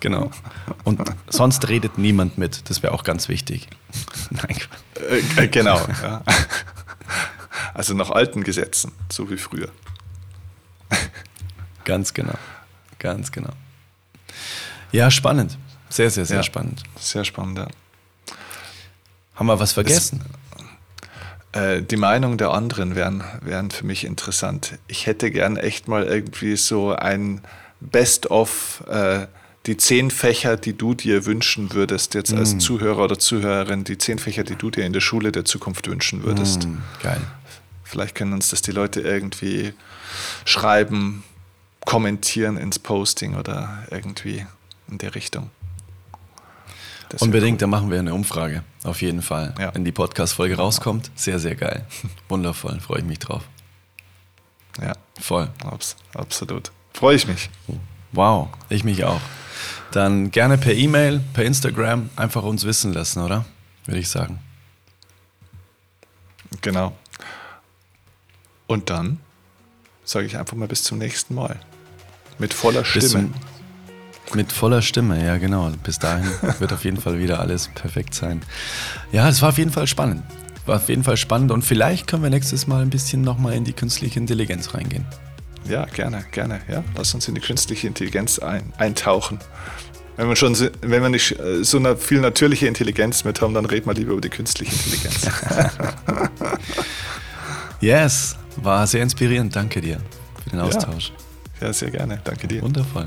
Genau. Und sonst redet niemand mit, das wäre auch ganz wichtig. Nein. Äh, äh, genau. Ja. Also nach alten Gesetzen, so wie früher. Ganz genau. Ganz genau. Ja, spannend. Sehr, sehr, sehr ja, spannend. Sehr spannend, ja. Haben wir was vergessen? Das, äh, die Meinung der anderen wären, wären für mich interessant. Ich hätte gern echt mal irgendwie so ein Best-of, äh, die zehn Fächer, die du dir wünschen würdest, jetzt mm. als Zuhörer oder Zuhörerin, die zehn Fächer, die du dir in der Schule der Zukunft wünschen würdest. Mm, geil. Vielleicht können uns das die Leute irgendwie schreiben, kommentieren ins Posting oder irgendwie in der Richtung. Das Unbedingt, cool. da machen wir eine Umfrage. Auf jeden Fall. Ja. Wenn die Podcast-Folge rauskommt, sehr, sehr geil. Wundervoll, freue ich mich drauf. Ja. Voll. Abs absolut. Freue ich mich. Wow, ich mich auch. Dann gerne per E-Mail, per Instagram einfach uns wissen lassen, oder? Würde ich sagen. Genau. Und dann sage ich einfach mal bis zum nächsten Mal. Mit voller Stimme. Mit voller Stimme, ja genau. Bis dahin wird auf jeden Fall wieder alles perfekt sein. Ja, es war auf jeden Fall spannend. War auf jeden Fall spannend und vielleicht können wir nächstes Mal ein bisschen nochmal in die künstliche Intelligenz reingehen. Ja, gerne, gerne. Ja, lass uns in die künstliche Intelligenz ein, eintauchen. Wenn wir schon, wenn wir nicht äh, so eine viel natürliche Intelligenz mit haben, dann reden wir lieber über die künstliche Intelligenz. yes, war sehr inspirierend. Danke dir für den Austausch. Ja, ja sehr gerne. Danke dir. Wundervoll.